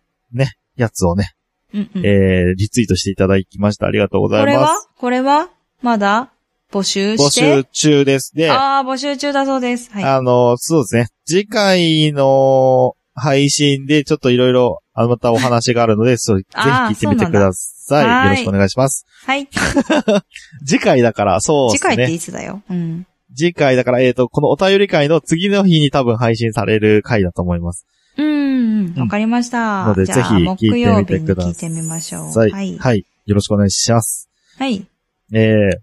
[SPEAKER 1] やつをね、
[SPEAKER 2] うんうん
[SPEAKER 1] えー、リツイートしていただきました。ありがとうござい
[SPEAKER 2] これは？
[SPEAKER 1] ます。
[SPEAKER 2] これは？まだ？募集
[SPEAKER 1] 募
[SPEAKER 2] して？
[SPEAKER 1] 集中です。で、あ
[SPEAKER 2] ああ、募集中だそうです。はい。
[SPEAKER 1] の、そうですね。次回の配信でちょっといろいろ、あまたお話があるので、そう、ぜひ
[SPEAKER 2] あー
[SPEAKER 1] 聞いてみてください。
[SPEAKER 2] そうなんだ
[SPEAKER 1] よろしくお願いします。
[SPEAKER 2] はい。
[SPEAKER 1] 次回だから、そうですね。
[SPEAKER 2] 次回っていつだよ？うん。
[SPEAKER 1] 次回だから、えっ、と、このお便り会の次の日に多分配信される回だと思います。
[SPEAKER 2] うんうん。わかりました。
[SPEAKER 1] ので
[SPEAKER 2] じゃあ
[SPEAKER 1] ぜひ聞いてみて
[SPEAKER 2] 木曜日に
[SPEAKER 1] ください
[SPEAKER 2] 聞いてみましょう。
[SPEAKER 1] はい。
[SPEAKER 2] はい。
[SPEAKER 1] はい。よろしくお願いします。
[SPEAKER 2] はい。
[SPEAKER 1] えー、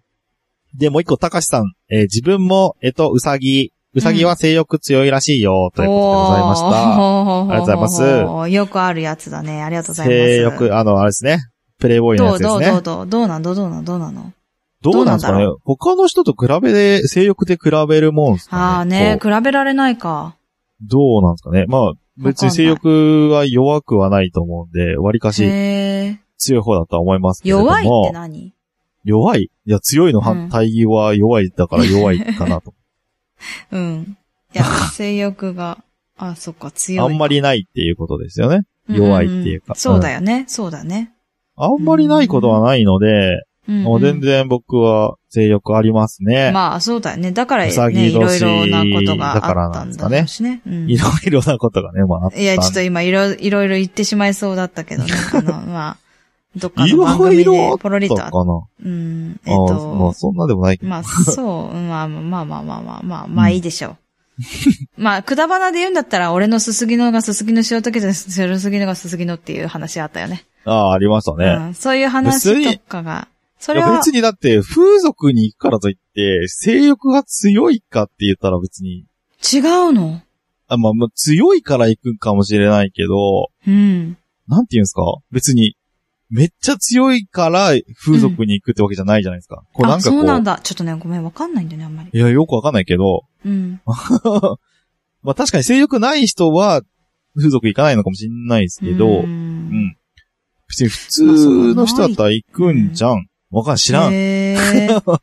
[SPEAKER 1] で、もう一個、たかしさん。えー自分も、えっ、と、うさぎ。うさぎは性欲強いらしいよ、ということでございました。ありがとうございます
[SPEAKER 2] よくあるやつだね。ありがとうございます。
[SPEAKER 1] 性欲、あの、あれですね。プレイボーイのやつですね。
[SPEAKER 2] どうどうどうどうどうなん？どうどうなん？どうなの？
[SPEAKER 1] どうなんですかね？
[SPEAKER 2] どうなんだ
[SPEAKER 1] 他の人と比べで、性欲で比べるもんですかね？
[SPEAKER 2] ああね、
[SPEAKER 1] こ
[SPEAKER 2] 比べられないか。
[SPEAKER 1] うどうなんですかね？まあ、別に性欲は弱くはないと思うんで、割かし
[SPEAKER 2] へえ。
[SPEAKER 1] 強い方だとは思いますけれども。
[SPEAKER 2] 弱いって何？
[SPEAKER 1] 弱いいや、強いの反対義は弱いだから弱いかなと。
[SPEAKER 2] うん。いや、性欲が、あ、そっか、強い。
[SPEAKER 1] あんまりないっていうことですよね。弱いっていうか
[SPEAKER 2] んんそうだよね、そうだね。
[SPEAKER 1] あんまりないことはないので、
[SPEAKER 2] うんうん
[SPEAKER 1] もう全然僕は性欲ありますね。
[SPEAKER 2] まあ、そうだよね。だからね、いろいろなことが
[SPEAKER 1] だから
[SPEAKER 2] あったんだね。うん
[SPEAKER 1] いろいろなことがね、まああった
[SPEAKER 2] いや、ちょっと今いろいろいろ言ってしまいそうだったけどね。あの、まあ、どっか
[SPEAKER 1] い
[SPEAKER 2] の番組
[SPEAKER 1] ろいろ
[SPEAKER 2] でポロリとあっ
[SPEAKER 1] たかな。
[SPEAKER 2] うん、えっ
[SPEAKER 1] ああ、まあ
[SPEAKER 2] と、
[SPEAKER 1] そんなでもないけど。
[SPEAKER 2] まあ、そう、うんまあまあまあまあまあまあ、まあ、まあいいでしょう。まあ、くだばなで言うんだったら、俺のすすぎのがすすぎの塩時で、すすぎのがすすぎのっていう話あったよね。
[SPEAKER 1] ああ、ありましたね。
[SPEAKER 2] うん、そういう話とかが、それは
[SPEAKER 1] 別、にだって、風俗に行くからといって、性欲が強いかって言ったら別に、
[SPEAKER 2] 違うの
[SPEAKER 1] あまあ、まあ、強いから行くかもしれないけど、
[SPEAKER 2] うん。
[SPEAKER 1] なんて言うんですか別に、めっちゃ強いから風俗に行くってわけじゃないじゃないですか。こうな
[SPEAKER 2] あ、
[SPEAKER 1] んかこう。
[SPEAKER 2] そうなんだ。ちょっとね、ごめん、わかんないんだよね、あんまり。
[SPEAKER 1] いや、よくわかんないけど、
[SPEAKER 2] うん。
[SPEAKER 1] まあ確かに性欲ない人は、風俗行かないのかもしれないですけど、
[SPEAKER 2] う
[SPEAKER 1] うん。
[SPEAKER 2] ん。
[SPEAKER 1] 別に普通の人だったら行くんじゃん。わかん知らん。
[SPEAKER 2] へー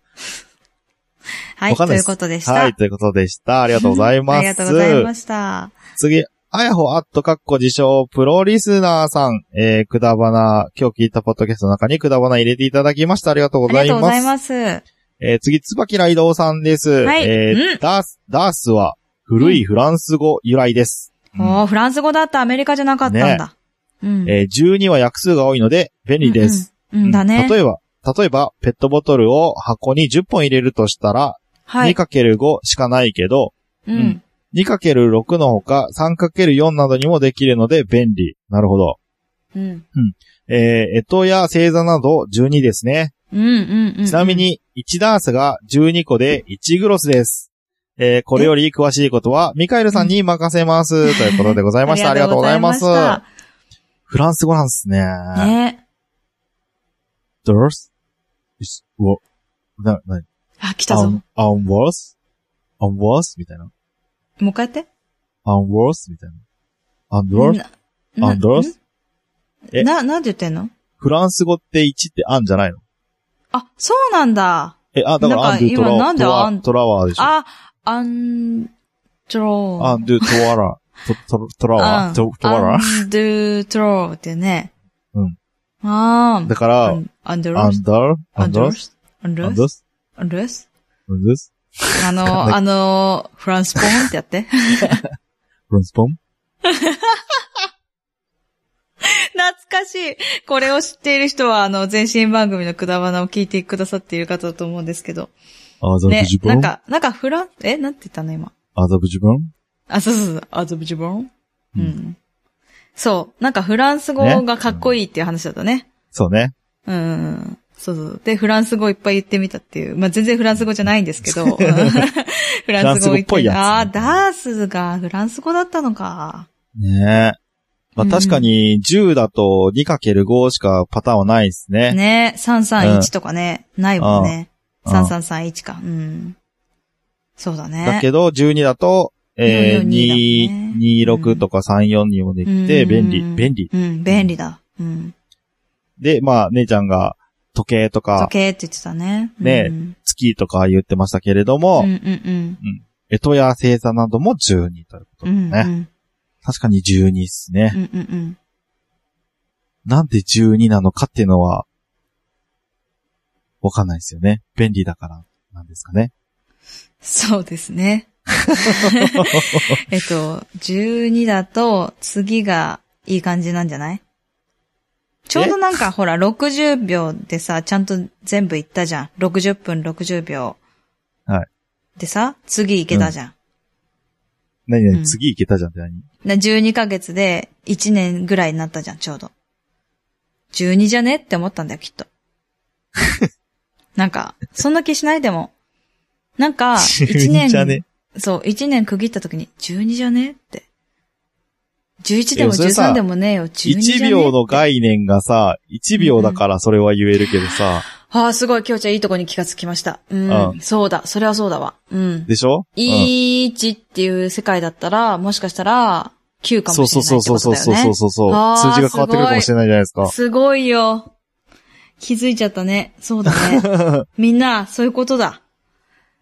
[SPEAKER 2] はい、
[SPEAKER 1] わかんないです
[SPEAKER 2] ということでした。
[SPEAKER 1] はい、ということでした。ありがとうございます。
[SPEAKER 2] ありがとうございました。
[SPEAKER 1] 次、あやほあっとかっこ自称プロリスナーさん、えー、くだばな、今日聞いたポッドキャストの中にくだばな入れていただきました。ありがとうご
[SPEAKER 2] あり
[SPEAKER 1] ざいます。
[SPEAKER 2] がとうございます。
[SPEAKER 1] えー、次、つばきらいどうさんです。
[SPEAKER 2] はい
[SPEAKER 1] えー
[SPEAKER 2] うん
[SPEAKER 1] ダース、ダースは古いフランス語由来です。うん
[SPEAKER 2] おーフランス語だったアメリカじゃなかったんだ。うん。
[SPEAKER 1] えー12は約数が多いので便利です。
[SPEAKER 2] うん。うん、だね。
[SPEAKER 1] 例えば、例えば、ペットボトルを箱に10本入れるとしたら、
[SPEAKER 2] はい。
[SPEAKER 1] 2×5 しかないけど、
[SPEAKER 2] うん。
[SPEAKER 1] 2×6 のほか 3×4 などにもできるので便利。なるほど。
[SPEAKER 2] うん。
[SPEAKER 1] えー、えとや星座など12ですね。
[SPEAKER 2] うん。うん。うん。
[SPEAKER 1] ちなみ、に、1ダースが12個で1グロスです。えー、これより詳しいことは、ミカエルさんに任せます。ということでございました。ありがとうございます。フランス語なんですね。
[SPEAKER 2] ね。
[SPEAKER 1] ダース is, な、な、
[SPEAKER 2] あ、来たぞ。
[SPEAKER 1] un, unworth, unworth? みたいな。
[SPEAKER 2] もう一回やって。
[SPEAKER 1] unworth? みたいな。unworth?
[SPEAKER 2] な
[SPEAKER 1] unworth? え？
[SPEAKER 2] な、なんて言ってんの？
[SPEAKER 1] フランス語って1ってアンじゃないの？
[SPEAKER 2] あ、そうなんだ。
[SPEAKER 1] え、あ、だからアンドゥトラ
[SPEAKER 2] 今なんで
[SPEAKER 1] トワ
[SPEAKER 2] アン
[SPEAKER 1] トラワーでしょ？
[SPEAKER 2] あ、アンドロー。
[SPEAKER 1] アンドゥトワラ。ト、ト、トラワート、トワ
[SPEAKER 2] ア
[SPEAKER 1] ラ
[SPEAKER 2] ンドゥトローってね。
[SPEAKER 1] うん。
[SPEAKER 2] ああ。
[SPEAKER 1] だから、
[SPEAKER 2] アンドロ
[SPEAKER 1] ア
[SPEAKER 2] ー
[SPEAKER 1] ンダーアンダー
[SPEAKER 2] アンドロスアンドロス
[SPEAKER 1] アンダース
[SPEAKER 2] アンドロス
[SPEAKER 1] アンダース
[SPEAKER 2] あの、あの、フランスポンってやって。
[SPEAKER 1] フランスポン？
[SPEAKER 2] 懐かしい。これを知っている人は、あの、前身番組のくだばなを聞いてくださっている方だと思うんですけど。
[SPEAKER 1] アザブ
[SPEAKER 2] ね
[SPEAKER 1] ジ。ボン
[SPEAKER 2] なんか、なんかフラン、えなんて言ったの今？
[SPEAKER 1] アザブジボン
[SPEAKER 2] あ、そうそうそう。アズブジボンう。
[SPEAKER 1] うん
[SPEAKER 2] そう。なんかフランス語がかっこいいっていう話だったね。
[SPEAKER 1] そうね。
[SPEAKER 2] うんうんうん。そうそう。で、フランス語いっぱい言ってみたっていう。まあ、全然フランス語じゃないんですけど。フランス語言っ
[SPEAKER 1] ぽいやつ
[SPEAKER 2] ああ、ダースがフランス語だったのか。
[SPEAKER 1] ねえ。まあ
[SPEAKER 2] うん
[SPEAKER 1] 確かに10だと 2×5 しかパターンはないですね。
[SPEAKER 2] ね。331とかね。ないもんね。
[SPEAKER 1] うん
[SPEAKER 2] 3331か。うん。そうだね。
[SPEAKER 1] だけど12だと、えー、
[SPEAKER 2] 442だね
[SPEAKER 1] 2、26とか34にもできて、
[SPEAKER 2] うん
[SPEAKER 1] 便利、便利。
[SPEAKER 2] うん、便利だ。うん。
[SPEAKER 1] で、まあ姉ちゃんが時計とか
[SPEAKER 2] 時計って言ってたね。
[SPEAKER 1] ね
[SPEAKER 2] うん
[SPEAKER 1] 月とか言ってましたけれども、
[SPEAKER 2] うんうん
[SPEAKER 1] 干支や星座なども12ということ
[SPEAKER 2] うん。
[SPEAKER 1] ですね。
[SPEAKER 2] うんうん
[SPEAKER 1] 確かに12っすね。
[SPEAKER 2] うんうんうん。
[SPEAKER 1] なんで12なのかっていうのは、わかんないですよね。便利だからなんですかね。
[SPEAKER 2] そうですね。えっと、12だと次がいい感じなんじゃない？ちょうどなんかほら、60秒でさ、ちゃんと全部いったじゃん。60分60秒。
[SPEAKER 1] はい。
[SPEAKER 2] でさ、次いけたじゃん。
[SPEAKER 1] 何々、
[SPEAKER 2] うん
[SPEAKER 1] 次行けたじゃんって何？
[SPEAKER 2] な12ヶ月で1年ぐらいになったじゃん、ちょうど。12じゃね？って思ったんだよ、きっと。なんか、そんな気しないでも。なんか、1
[SPEAKER 1] 12じゃね？
[SPEAKER 2] 年、そう、1年区切った時に、12じゃね？って。11でも
[SPEAKER 1] いやそれさ
[SPEAKER 2] 13でもねえよ、12じゃね
[SPEAKER 1] 1秒の概念がさ、1秒だからそれは言えるけどさ、
[SPEAKER 2] ああ、すごい、今日ちゃんいいとこに気がつきました。うん、
[SPEAKER 1] うん
[SPEAKER 2] そうだ、それはそうだわ。うん。
[SPEAKER 1] でしょ
[SPEAKER 2] ？1っていう世界だったら、もしかしたら、9か
[SPEAKER 1] そう
[SPEAKER 2] もしれないって
[SPEAKER 1] そうそう
[SPEAKER 2] ことだよね。
[SPEAKER 1] そうそうそうそう
[SPEAKER 2] あー
[SPEAKER 1] 数字が変わってくるかもしれないじゃないですか？
[SPEAKER 2] すごいよ。気づいちゃったね。そうだね。みんな、そういうことだ。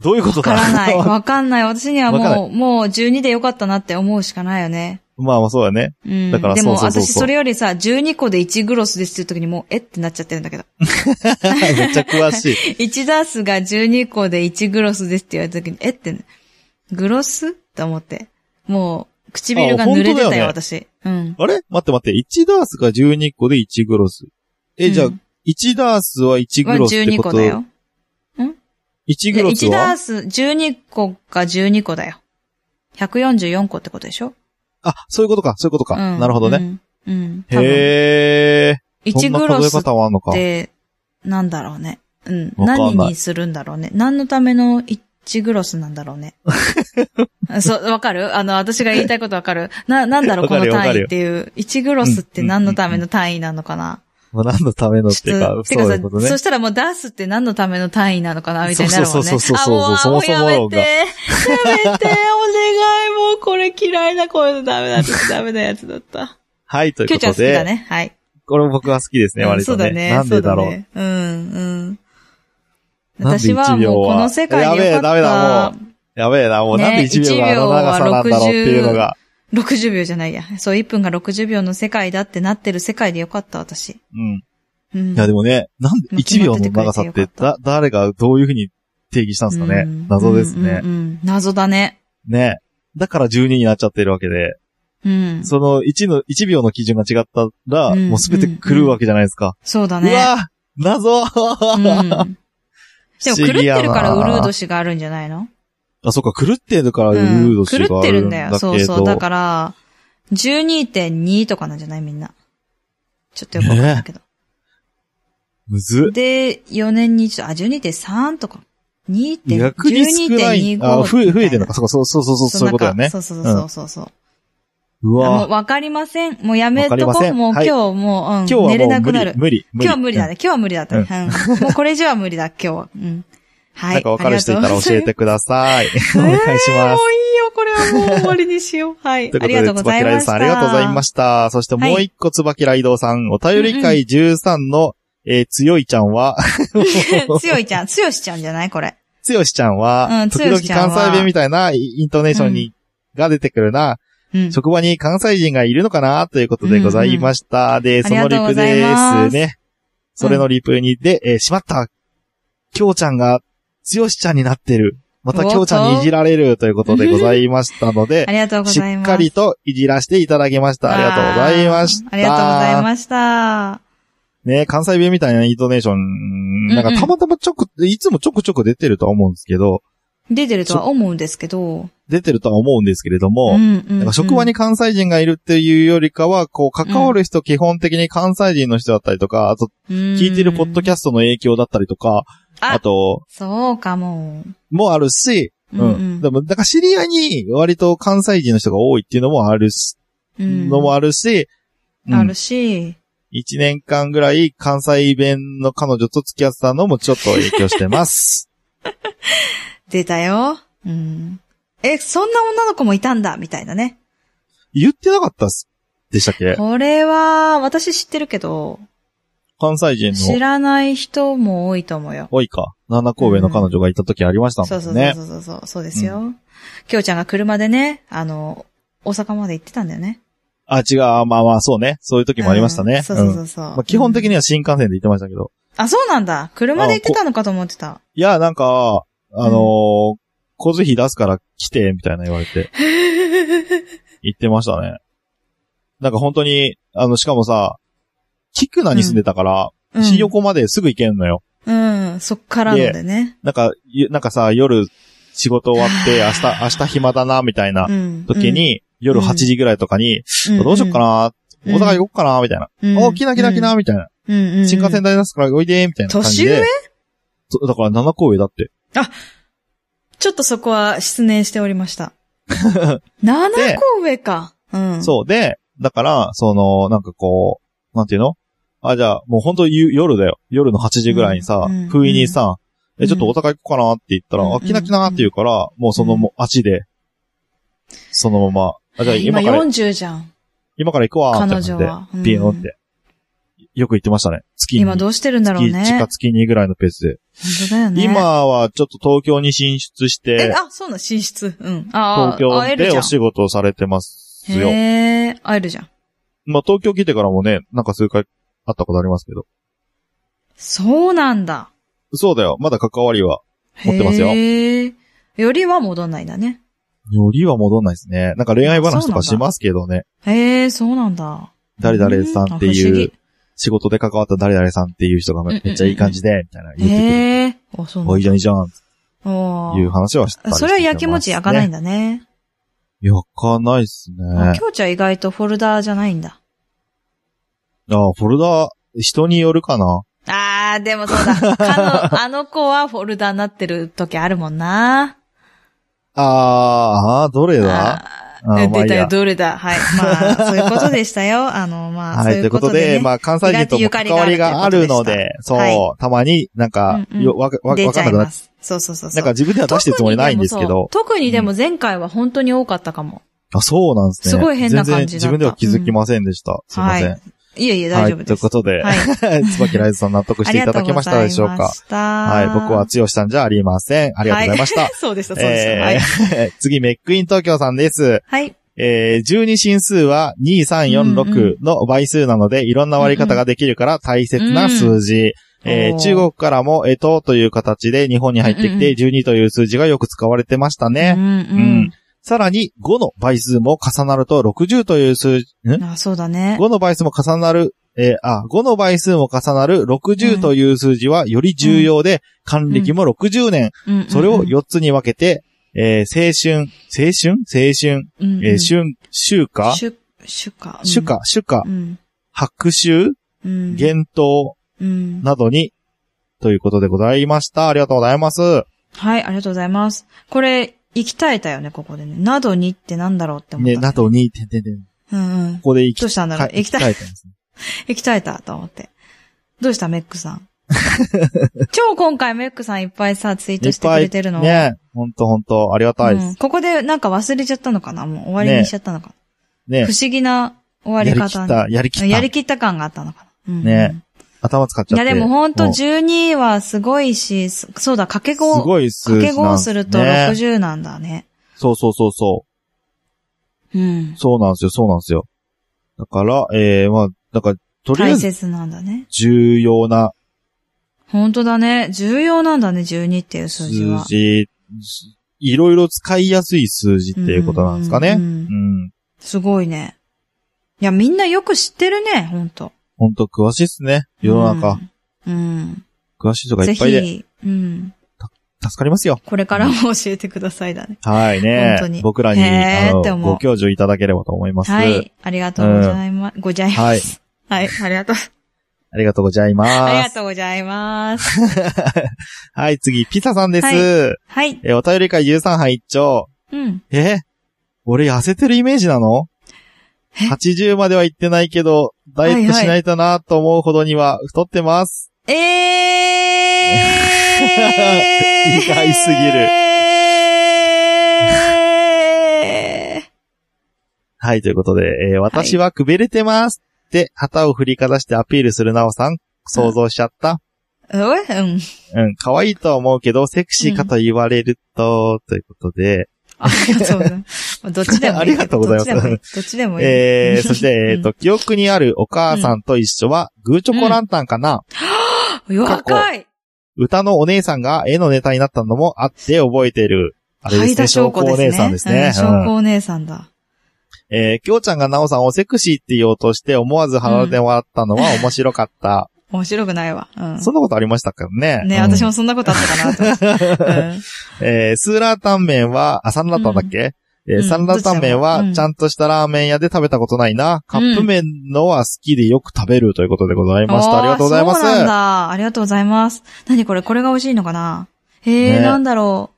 [SPEAKER 1] どういうこと
[SPEAKER 2] わか
[SPEAKER 1] だ
[SPEAKER 2] らない。わかんない。私にはもう、もう12でよかったなって思うしかないよね。
[SPEAKER 1] まあまあそうだね。
[SPEAKER 2] うん。
[SPEAKER 1] だから
[SPEAKER 2] でも
[SPEAKER 1] そうそうそうそう
[SPEAKER 2] 私それよりさ、12個で1グロスですっていう時にもう、えってなっちゃってるんだけど。
[SPEAKER 1] めっちゃ詳しい。
[SPEAKER 2] 1ダースが12個で1グロスですって言われた時に、えって、グロス？って思って。もう、唇が濡れてたよ、
[SPEAKER 1] ね
[SPEAKER 2] 私。うん。
[SPEAKER 1] あれ？待って待って、1ダースが12個で1グロス。え、じゃあ
[SPEAKER 2] うん、
[SPEAKER 1] 1ダースは1
[SPEAKER 2] は
[SPEAKER 1] グロスって
[SPEAKER 2] 12
[SPEAKER 1] こと？
[SPEAKER 2] 個だよ。
[SPEAKER 1] 1グロス
[SPEAKER 2] 1ダー
[SPEAKER 1] は
[SPEAKER 2] ス12個が12個だよ。144個ってことでしょ？
[SPEAKER 1] あ、そういうことか、そういうことか。
[SPEAKER 2] うん。
[SPEAKER 1] なるほどね。
[SPEAKER 2] うん。うん。多分
[SPEAKER 1] へー。そ
[SPEAKER 2] 1
[SPEAKER 1] んな数え
[SPEAKER 2] グロスっ
[SPEAKER 1] 方はあんのか。
[SPEAKER 2] て、なんだろうね。うん。
[SPEAKER 1] わかんない
[SPEAKER 2] 何にするんだろうね。何のための1グロスなんだろうね。そう、わかる？あの、私が言いたいことわかる？な、なんだろう、
[SPEAKER 1] わ
[SPEAKER 2] この単位っていう。1グロスって何のための単位なのかな？
[SPEAKER 1] まあ何のためのっていうか、
[SPEAKER 2] て
[SPEAKER 1] そういうことね
[SPEAKER 2] そ。したらもうダースって何のための単位なのかな？みたいになるもんね。
[SPEAKER 1] そうそうそうそうそう
[SPEAKER 2] あも
[SPEAKER 1] そもそも
[SPEAKER 2] や
[SPEAKER 1] 論が
[SPEAKER 2] めて。やめて、お願い。もうこれ嫌いな、こういうのダメだ、ダメなやつだった。
[SPEAKER 1] はい、という
[SPEAKER 2] きょうちゃん
[SPEAKER 1] ことで、
[SPEAKER 2] 好きだね。はい。
[SPEAKER 1] これ僕は好きですね、
[SPEAKER 2] うん
[SPEAKER 1] 割とね。
[SPEAKER 2] そうだね。
[SPEAKER 1] なんでだろう。
[SPEAKER 2] そうねうん、うん。私は
[SPEAKER 1] 1秒は
[SPEAKER 2] もうこの世界でよかった。
[SPEAKER 1] やべえダメだもやべえな、もう
[SPEAKER 2] ね
[SPEAKER 1] なんで1秒があの長さなんだろうっていうのが。
[SPEAKER 2] 60秒じゃないや。そう、1分が60秒の世界だってなってる世界でよかった、私。
[SPEAKER 1] うん。
[SPEAKER 2] うん。
[SPEAKER 1] いやでもね、なんで
[SPEAKER 2] うん
[SPEAKER 1] 1秒の長さってだ、誰がどういうふうに定義したんですかね
[SPEAKER 2] うん
[SPEAKER 1] 謎ですね
[SPEAKER 2] うん。うんうん謎だね。
[SPEAKER 1] ね。だから12になっちゃってるわけで、
[SPEAKER 2] うん。
[SPEAKER 1] その1の、1秒の基準が違ったら、
[SPEAKER 2] うん
[SPEAKER 1] もうすべて狂うわけじゃないですか。
[SPEAKER 2] そうだね。
[SPEAKER 1] うわ謎
[SPEAKER 2] うん。でも
[SPEAKER 1] 不
[SPEAKER 2] 狂ってるからウルード氏があるんじゃないの？
[SPEAKER 1] あ、そっか、狂ってるからウル
[SPEAKER 2] うん
[SPEAKER 1] ード氏
[SPEAKER 2] 狂って
[SPEAKER 1] があるん
[SPEAKER 2] るんだよ。そうそう。だから、12.2とかなんじゃない？みんな。ちょっとよくわかんないけど。
[SPEAKER 1] むずっ。
[SPEAKER 2] で、4年に一度、あ、12.3とか。2.
[SPEAKER 1] 逆に少ない。
[SPEAKER 2] 12.25
[SPEAKER 1] あ、増え、増えてるの
[SPEAKER 2] の
[SPEAKER 1] か。そうかそうそうそうそう、いうことだよね。
[SPEAKER 2] そうそうそうそうそう。
[SPEAKER 1] うわ
[SPEAKER 2] あもうわかりません。もうやめとこう。もう今日もう、うん、
[SPEAKER 1] 今日は
[SPEAKER 2] 寝れなくなる。。
[SPEAKER 1] 無理。
[SPEAKER 2] 今日は無理だね。今日は無理だったね。うんもうこれ以上は無理だ、今日は。うん。はい。
[SPEAKER 1] なんかわかる人いたら教えてください。お
[SPEAKER 2] お
[SPEAKER 1] 願いします。
[SPEAKER 2] もういいよ、これはもう終わりにしよう。はい。
[SPEAKER 1] ということで、
[SPEAKER 2] ありがとうござい
[SPEAKER 1] さんありがとうございました。そしてもう一個、椿ライドさん、お便り会13の、えー強いちゃんは、
[SPEAKER 2] 強いちゃん、強しちゃんじゃない？これ。
[SPEAKER 1] つよしちゃんは、
[SPEAKER 2] うん
[SPEAKER 1] 時々関西弁みたいなイントネーションに、が出てくるな、
[SPEAKER 2] うん。
[SPEAKER 1] 職場に関西人がいるのかなということでございました。で、そのリプ
[SPEAKER 2] ありがとうござい
[SPEAKER 1] で
[SPEAKER 2] ます
[SPEAKER 1] すね。それのリプにで、えーしまった。きょうちゃんが、つよしちゃんになってる。またきょうちゃんにいじられるということでございましたので
[SPEAKER 2] あ、りがとうご
[SPEAKER 1] し
[SPEAKER 2] ざいます。
[SPEAKER 1] っかりといじらせていただきました。ありがとうございました。
[SPEAKER 2] ありがとうございました。
[SPEAKER 1] ね、関西弁みたいなイントネーション、なん
[SPEAKER 2] うんうん
[SPEAKER 1] かたまたまちょく、いつもちょくちょく出てるとは思うんですけど、
[SPEAKER 2] 出てるとは思うんですけど。
[SPEAKER 1] 出てるとは思うんですけれども、
[SPEAKER 2] んうん
[SPEAKER 1] なんか職場に関西人がいるっていうよりかは、こう、関わる人基本的に関西人の人だったりとか、あと、聞いてるポッドキャ
[SPEAKER 2] ス
[SPEAKER 1] ストの影響だったりとか、
[SPEAKER 2] あ
[SPEAKER 1] あと、
[SPEAKER 2] ト。そうかも。
[SPEAKER 1] もあるし、うん。
[SPEAKER 2] うんうん
[SPEAKER 1] でも、なんか知り合いに割と関西人の人が多いっていうのもあるし、
[SPEAKER 2] うん。
[SPEAKER 1] のもあるし、うん
[SPEAKER 2] あるし。
[SPEAKER 1] 一年間ぐらい関西弁の彼女と付き合ってたのもちょっと影響してます。
[SPEAKER 2] 出たよ。うん。え、そんな女の子もいたんだみたいなね。
[SPEAKER 1] 言ってなかったっす。でしたっけ？
[SPEAKER 2] これは、私知ってるけど、
[SPEAKER 1] 関西人の
[SPEAKER 2] 知らない人も多いと思うよ。
[SPEAKER 1] 多いか。七神戸の彼女がいた時ありました
[SPEAKER 2] そうそう
[SPEAKER 1] もんね。
[SPEAKER 2] そうそうそう、そうですよ。きょうちゃんが車でね、あの、大阪まで行ってたんだよね。
[SPEAKER 1] あ、違う。まあまあ、そうね。そういう時もありましたね。
[SPEAKER 2] うんそうそうそうそう。
[SPEAKER 1] まあ、基本的
[SPEAKER 2] に。
[SPEAKER 1] には新幹線で行ってましたけど。
[SPEAKER 2] あ、そうなんだ。車で行ってたのかと思ってた。
[SPEAKER 1] いや、なんか、あのー、交通費出すから来て、みたいな言われて、言ってましたね。なんか本当に、あの、しかもさ、菊名に住んでたから、
[SPEAKER 2] うん
[SPEAKER 1] 新横まですぐ行けんのよ。
[SPEAKER 2] うん、そっからのでね。
[SPEAKER 1] なんか、ゆなんかさ、夜、仕事終わって、明日、明日暇だな、みたいな
[SPEAKER 2] うん。
[SPEAKER 1] 時に、夜8時ぐらいとかに、
[SPEAKER 2] うん、
[SPEAKER 1] どうしよっかな、
[SPEAKER 2] うん
[SPEAKER 1] 大阪行こっかな、みたいな。
[SPEAKER 2] うん。
[SPEAKER 1] お、来な来な来な、みたいな。
[SPEAKER 2] うん。
[SPEAKER 1] 新幹線代出すからおいで、みたいな感じで。
[SPEAKER 2] 年上？
[SPEAKER 1] そうだから7個上だって。
[SPEAKER 2] ちょっとそこは失念しておりました。7個上か。うん。
[SPEAKER 1] そう。で、だから、その、なんかこう、なんていうの？あ、じゃあ、もう本当ゆ夜だよ。夜の8時ぐらいにさ、
[SPEAKER 2] うん
[SPEAKER 1] 不意にさ、え、ちょっと大阪行こうかなって言ったら、
[SPEAKER 2] うん
[SPEAKER 1] あ、来な来なって言うから、もうそのもう足で、そのまま、あ、じゃあ
[SPEAKER 2] 今
[SPEAKER 1] 今から、
[SPEAKER 2] 40じゃん。
[SPEAKER 1] 今から行くわーって
[SPEAKER 2] 彼女は
[SPEAKER 1] 感じで、ピヨンって。よく言ってましたね。月に。
[SPEAKER 2] 今どうしてるんだろう
[SPEAKER 1] 月、
[SPEAKER 2] ね。
[SPEAKER 1] 地下月2ぐらいのペースで。
[SPEAKER 2] 本当だよね。
[SPEAKER 1] 今はちょっと東京に進出し
[SPEAKER 2] え、
[SPEAKER 1] て、
[SPEAKER 2] あ、そうな、進出。うん。あ
[SPEAKER 1] 東。京でお仕事をされてますよ。
[SPEAKER 2] へえ、会えるじゃん。
[SPEAKER 1] まあ東京来てからもね、なんか数回会ったことありますけど。
[SPEAKER 2] そうなんだ。
[SPEAKER 1] そうだよ。まだ関わりは、持ってますよ
[SPEAKER 2] へえ。よりは戻んないんだね。
[SPEAKER 1] よりは戻んないですね。なんか恋愛話とかしますけどね。
[SPEAKER 2] へえ、そうなんだ。
[SPEAKER 1] 誰々さんっていう
[SPEAKER 2] 議、
[SPEAKER 1] 仕事で関わった誰々さんっていう人がめっちゃいい感じで、みたいな言ってくる。
[SPEAKER 2] へえ。あ、そう
[SPEAKER 1] お、いいじゃんいいじゃん、いう話はしたりしてますね。
[SPEAKER 2] それは焼きもち焼かないんだね。
[SPEAKER 1] 焼かないっす
[SPEAKER 2] あ
[SPEAKER 1] ね。
[SPEAKER 2] きょうちゃん意外とフォルダーじゃないんだ。
[SPEAKER 1] あ、フォルダ、人によるかな。
[SPEAKER 2] あー、でもそうだ。かの、あの子はフォルダーになってる時あるもんな。
[SPEAKER 1] あー、あーどれだ？
[SPEAKER 2] 出たよ。どれだ。はい。まあ、そういうことでしたよ。あの、まあ、
[SPEAKER 1] はい、
[SPEAKER 2] そういう
[SPEAKER 1] ということで、
[SPEAKER 2] ことで、ね。
[SPEAKER 1] まあ、関西人とも関わりがあるので、そう、
[SPEAKER 2] は
[SPEAKER 1] たまになんか、
[SPEAKER 2] うんうん
[SPEAKER 1] よわか、わかんなくなっ。
[SPEAKER 2] そうそうそう。
[SPEAKER 1] なんか自分では出してるつもりないんですけど。
[SPEAKER 2] 特にでも前回は本当に多かったかも。
[SPEAKER 1] あ、そうなんですね。
[SPEAKER 2] すごい変な感じだった
[SPEAKER 1] 自分では気づきませんでした。すいません。
[SPEAKER 2] はい。いえいえ、
[SPEAKER 1] はい、
[SPEAKER 2] 大丈夫です。
[SPEAKER 1] ということで、
[SPEAKER 2] はい。
[SPEAKER 1] 椿ライズさん納得していただけましたでしょうか
[SPEAKER 2] は
[SPEAKER 1] はい、僕は強しさんじゃありません。ありがとうございました。
[SPEAKER 2] そうでした、そうでした。はい。
[SPEAKER 1] え ー次、メックイン東京さんです。
[SPEAKER 2] はい。
[SPEAKER 1] えー、12進数は2346の倍数なので、いろんな割り方ができるから大切な数字。え中国からも、えとという形で日本に入ってき
[SPEAKER 2] うんうん
[SPEAKER 1] て、12という数字がよく使われてましたね。
[SPEAKER 2] うん
[SPEAKER 1] うんさらに、5の倍数も重なると60という数字、ん？
[SPEAKER 2] うん。あ、そうだね。
[SPEAKER 1] 5の倍数も重なる、えーあ、5の倍数も重なる60という数字はより重要で、還暦も60年。
[SPEAKER 2] うん
[SPEAKER 1] それを4つに分けて、えー青春、青春？青春、
[SPEAKER 2] うんうん
[SPEAKER 1] えー春、秋夏？
[SPEAKER 2] 主、主か。うん
[SPEAKER 1] 主夏、主夏
[SPEAKER 2] う、ん。
[SPEAKER 1] 白秋、
[SPEAKER 2] うん。
[SPEAKER 1] 厳冬？
[SPEAKER 2] うん。
[SPEAKER 1] などに、ということでございました。ありがとうございます。
[SPEAKER 2] はい、ありがとうございます。これ、行き絶えたよね、ここでね。などにってなんだろうって思った。
[SPEAKER 1] ね、などに、てんてんて
[SPEAKER 2] うんうん。
[SPEAKER 1] こで行き、
[SPEAKER 2] どうしたんだろう？
[SPEAKER 1] はい行きたいですね。
[SPEAKER 2] 行き絶えたと思って。どうした、メックさん。超今回メックさんいっぱいさ、ツイートしてくれてるの。
[SPEAKER 1] ね。ほんとほんと、ありがたいです。
[SPEAKER 2] うんここでなんか忘れちゃったのかな？もう終わりにしちゃったのかな、
[SPEAKER 1] ね
[SPEAKER 2] 不。思議な終わ
[SPEAKER 1] や
[SPEAKER 2] り方
[SPEAKER 1] りきった、やりきった。
[SPEAKER 2] やりきった感があったのかな、うん
[SPEAKER 1] ね頭使っちゃって。
[SPEAKER 2] いやでもほんと
[SPEAKER 1] う
[SPEAKER 2] 12はすごいし、そそうだ、掛け
[SPEAKER 1] す
[SPEAKER 2] 5、
[SPEAKER 1] ごい数
[SPEAKER 2] 掛け5
[SPEAKER 1] 字なんです
[SPEAKER 2] をすると
[SPEAKER 1] ね
[SPEAKER 2] 60なんだね。
[SPEAKER 1] そうそうそうそう。
[SPEAKER 2] うん。
[SPEAKER 1] そうなんですよ、そうなんですよ。だから、えー、まあ、だから、とりあえず
[SPEAKER 2] 大切なんだね。
[SPEAKER 1] 重要な
[SPEAKER 2] ほんとだね。重要なんだね、12っていう数
[SPEAKER 1] 数
[SPEAKER 2] 字は。
[SPEAKER 1] 字、いろいろ使いやすい数字っていうことなんですかね。
[SPEAKER 2] う
[SPEAKER 1] うんん。
[SPEAKER 2] すごいね。いや、みんなよく知ってるね、ほんと。
[SPEAKER 1] ほんと詳しいっすね。世の中。
[SPEAKER 2] うん。うん。
[SPEAKER 1] 詳しい人がい
[SPEAKER 2] ぜ
[SPEAKER 1] っぱいで。
[SPEAKER 2] ひ、うん。
[SPEAKER 1] 助かりますよ。
[SPEAKER 2] これからも教えてくださいだね。
[SPEAKER 1] はいね
[SPEAKER 2] 本当。に
[SPEAKER 1] 僕らに、あの
[SPEAKER 2] へーって思う
[SPEAKER 1] ご教授いただければと思います。
[SPEAKER 2] はい。ありがとうございます。ございます。
[SPEAKER 1] はい。
[SPEAKER 2] はい。ありがとう。
[SPEAKER 1] ありがとうございます。
[SPEAKER 2] ありがとうございます。
[SPEAKER 1] はい、次、ピサさんです。
[SPEAKER 2] ははい。
[SPEAKER 1] え、お便り会13杯一丁。
[SPEAKER 2] うん。
[SPEAKER 1] え俺痩せてるイメージなの？
[SPEAKER 2] え
[SPEAKER 1] ?80 までは行ってないけど、ダイエットしないとなと思うほどには太ってます。
[SPEAKER 2] えー
[SPEAKER 1] 意外すぎる
[SPEAKER 2] え
[SPEAKER 1] はい、ということで、えー私はくびれてますって旗を振りかざしてアピールするなおさん、想像しちゃった。
[SPEAKER 2] ー、うん。
[SPEAKER 1] うん、可愛いとは思うけど、セクシーかと言われると、ということで、
[SPEAKER 2] ありがとうございます。どっちでもいい。
[SPEAKER 1] ありがとうございます
[SPEAKER 2] どっちでもいい。
[SPEAKER 1] えー、そして、えっ、
[SPEAKER 2] う
[SPEAKER 1] と、記憶にあるお母さんと一緒は、グーチョコランタンかな、
[SPEAKER 2] ん、若い
[SPEAKER 1] 歌のお姉さんが絵のネタになったのもあって覚えてる。あれですね、
[SPEAKER 2] 田
[SPEAKER 1] 証拠お。姉さんですね。
[SPEAKER 2] うん証
[SPEAKER 1] うん
[SPEAKER 2] 拠お姉さんだ。
[SPEAKER 1] えー、きょうちゃんがなおさんをセクシーって言おうとして思わず鼻で笑ったのは 面白かった。
[SPEAKER 2] 面白くないわ。うん。
[SPEAKER 1] そんなことありましたかね。
[SPEAKER 2] ね、
[SPEAKER 1] うん
[SPEAKER 2] 私もそんなことあったかなと。うん
[SPEAKER 1] えー、スーラータンメンは、あ、サンラータンだっけ、えー
[SPEAKER 2] うん
[SPEAKER 1] サンラータンメンは
[SPEAKER 2] うん、
[SPEAKER 1] ちゃんとしたラーメン屋で食べたことないな。カップ麺のは好きでよく食べるということでございました。ありがとうございます。
[SPEAKER 2] そうなんだ。ありがとうございます。何これこれが美味しいのかな？へえ、
[SPEAKER 1] ね
[SPEAKER 2] なんだろ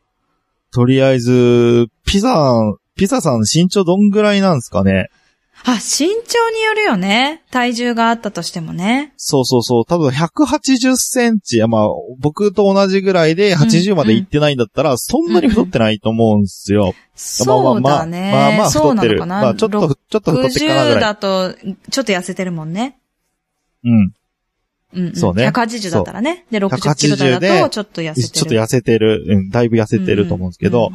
[SPEAKER 1] とりあえず、ピザ、ピザさん身長どんぐらいなんですかね？
[SPEAKER 2] う。あ、身長によるよね。体重があったとしてもね。
[SPEAKER 1] そうそうそう。多分180センチ。まあ、僕と同じぐらいで80まで行ってないんだったら、そんなに太ってないと思うんですよ。
[SPEAKER 2] そうだね。
[SPEAKER 1] まあまあまあ、まあ
[SPEAKER 2] そ
[SPEAKER 1] 太ってる。
[SPEAKER 2] うなのかな。
[SPEAKER 1] まあ、ちょっと、ちょっと太ってるかなぐ
[SPEAKER 2] 60
[SPEAKER 1] らい。
[SPEAKER 2] だと、ちょっと痩せてるもんね。
[SPEAKER 1] うん。
[SPEAKER 2] うん、うん。
[SPEAKER 1] そうね
[SPEAKER 2] 180だったらね。で、60
[SPEAKER 1] 180
[SPEAKER 2] キロ台だ
[SPEAKER 1] で
[SPEAKER 2] と、ちょっと痩せてる。
[SPEAKER 1] ちょっと痩せてる。うん、だいぶ痩せてると思うんですけど、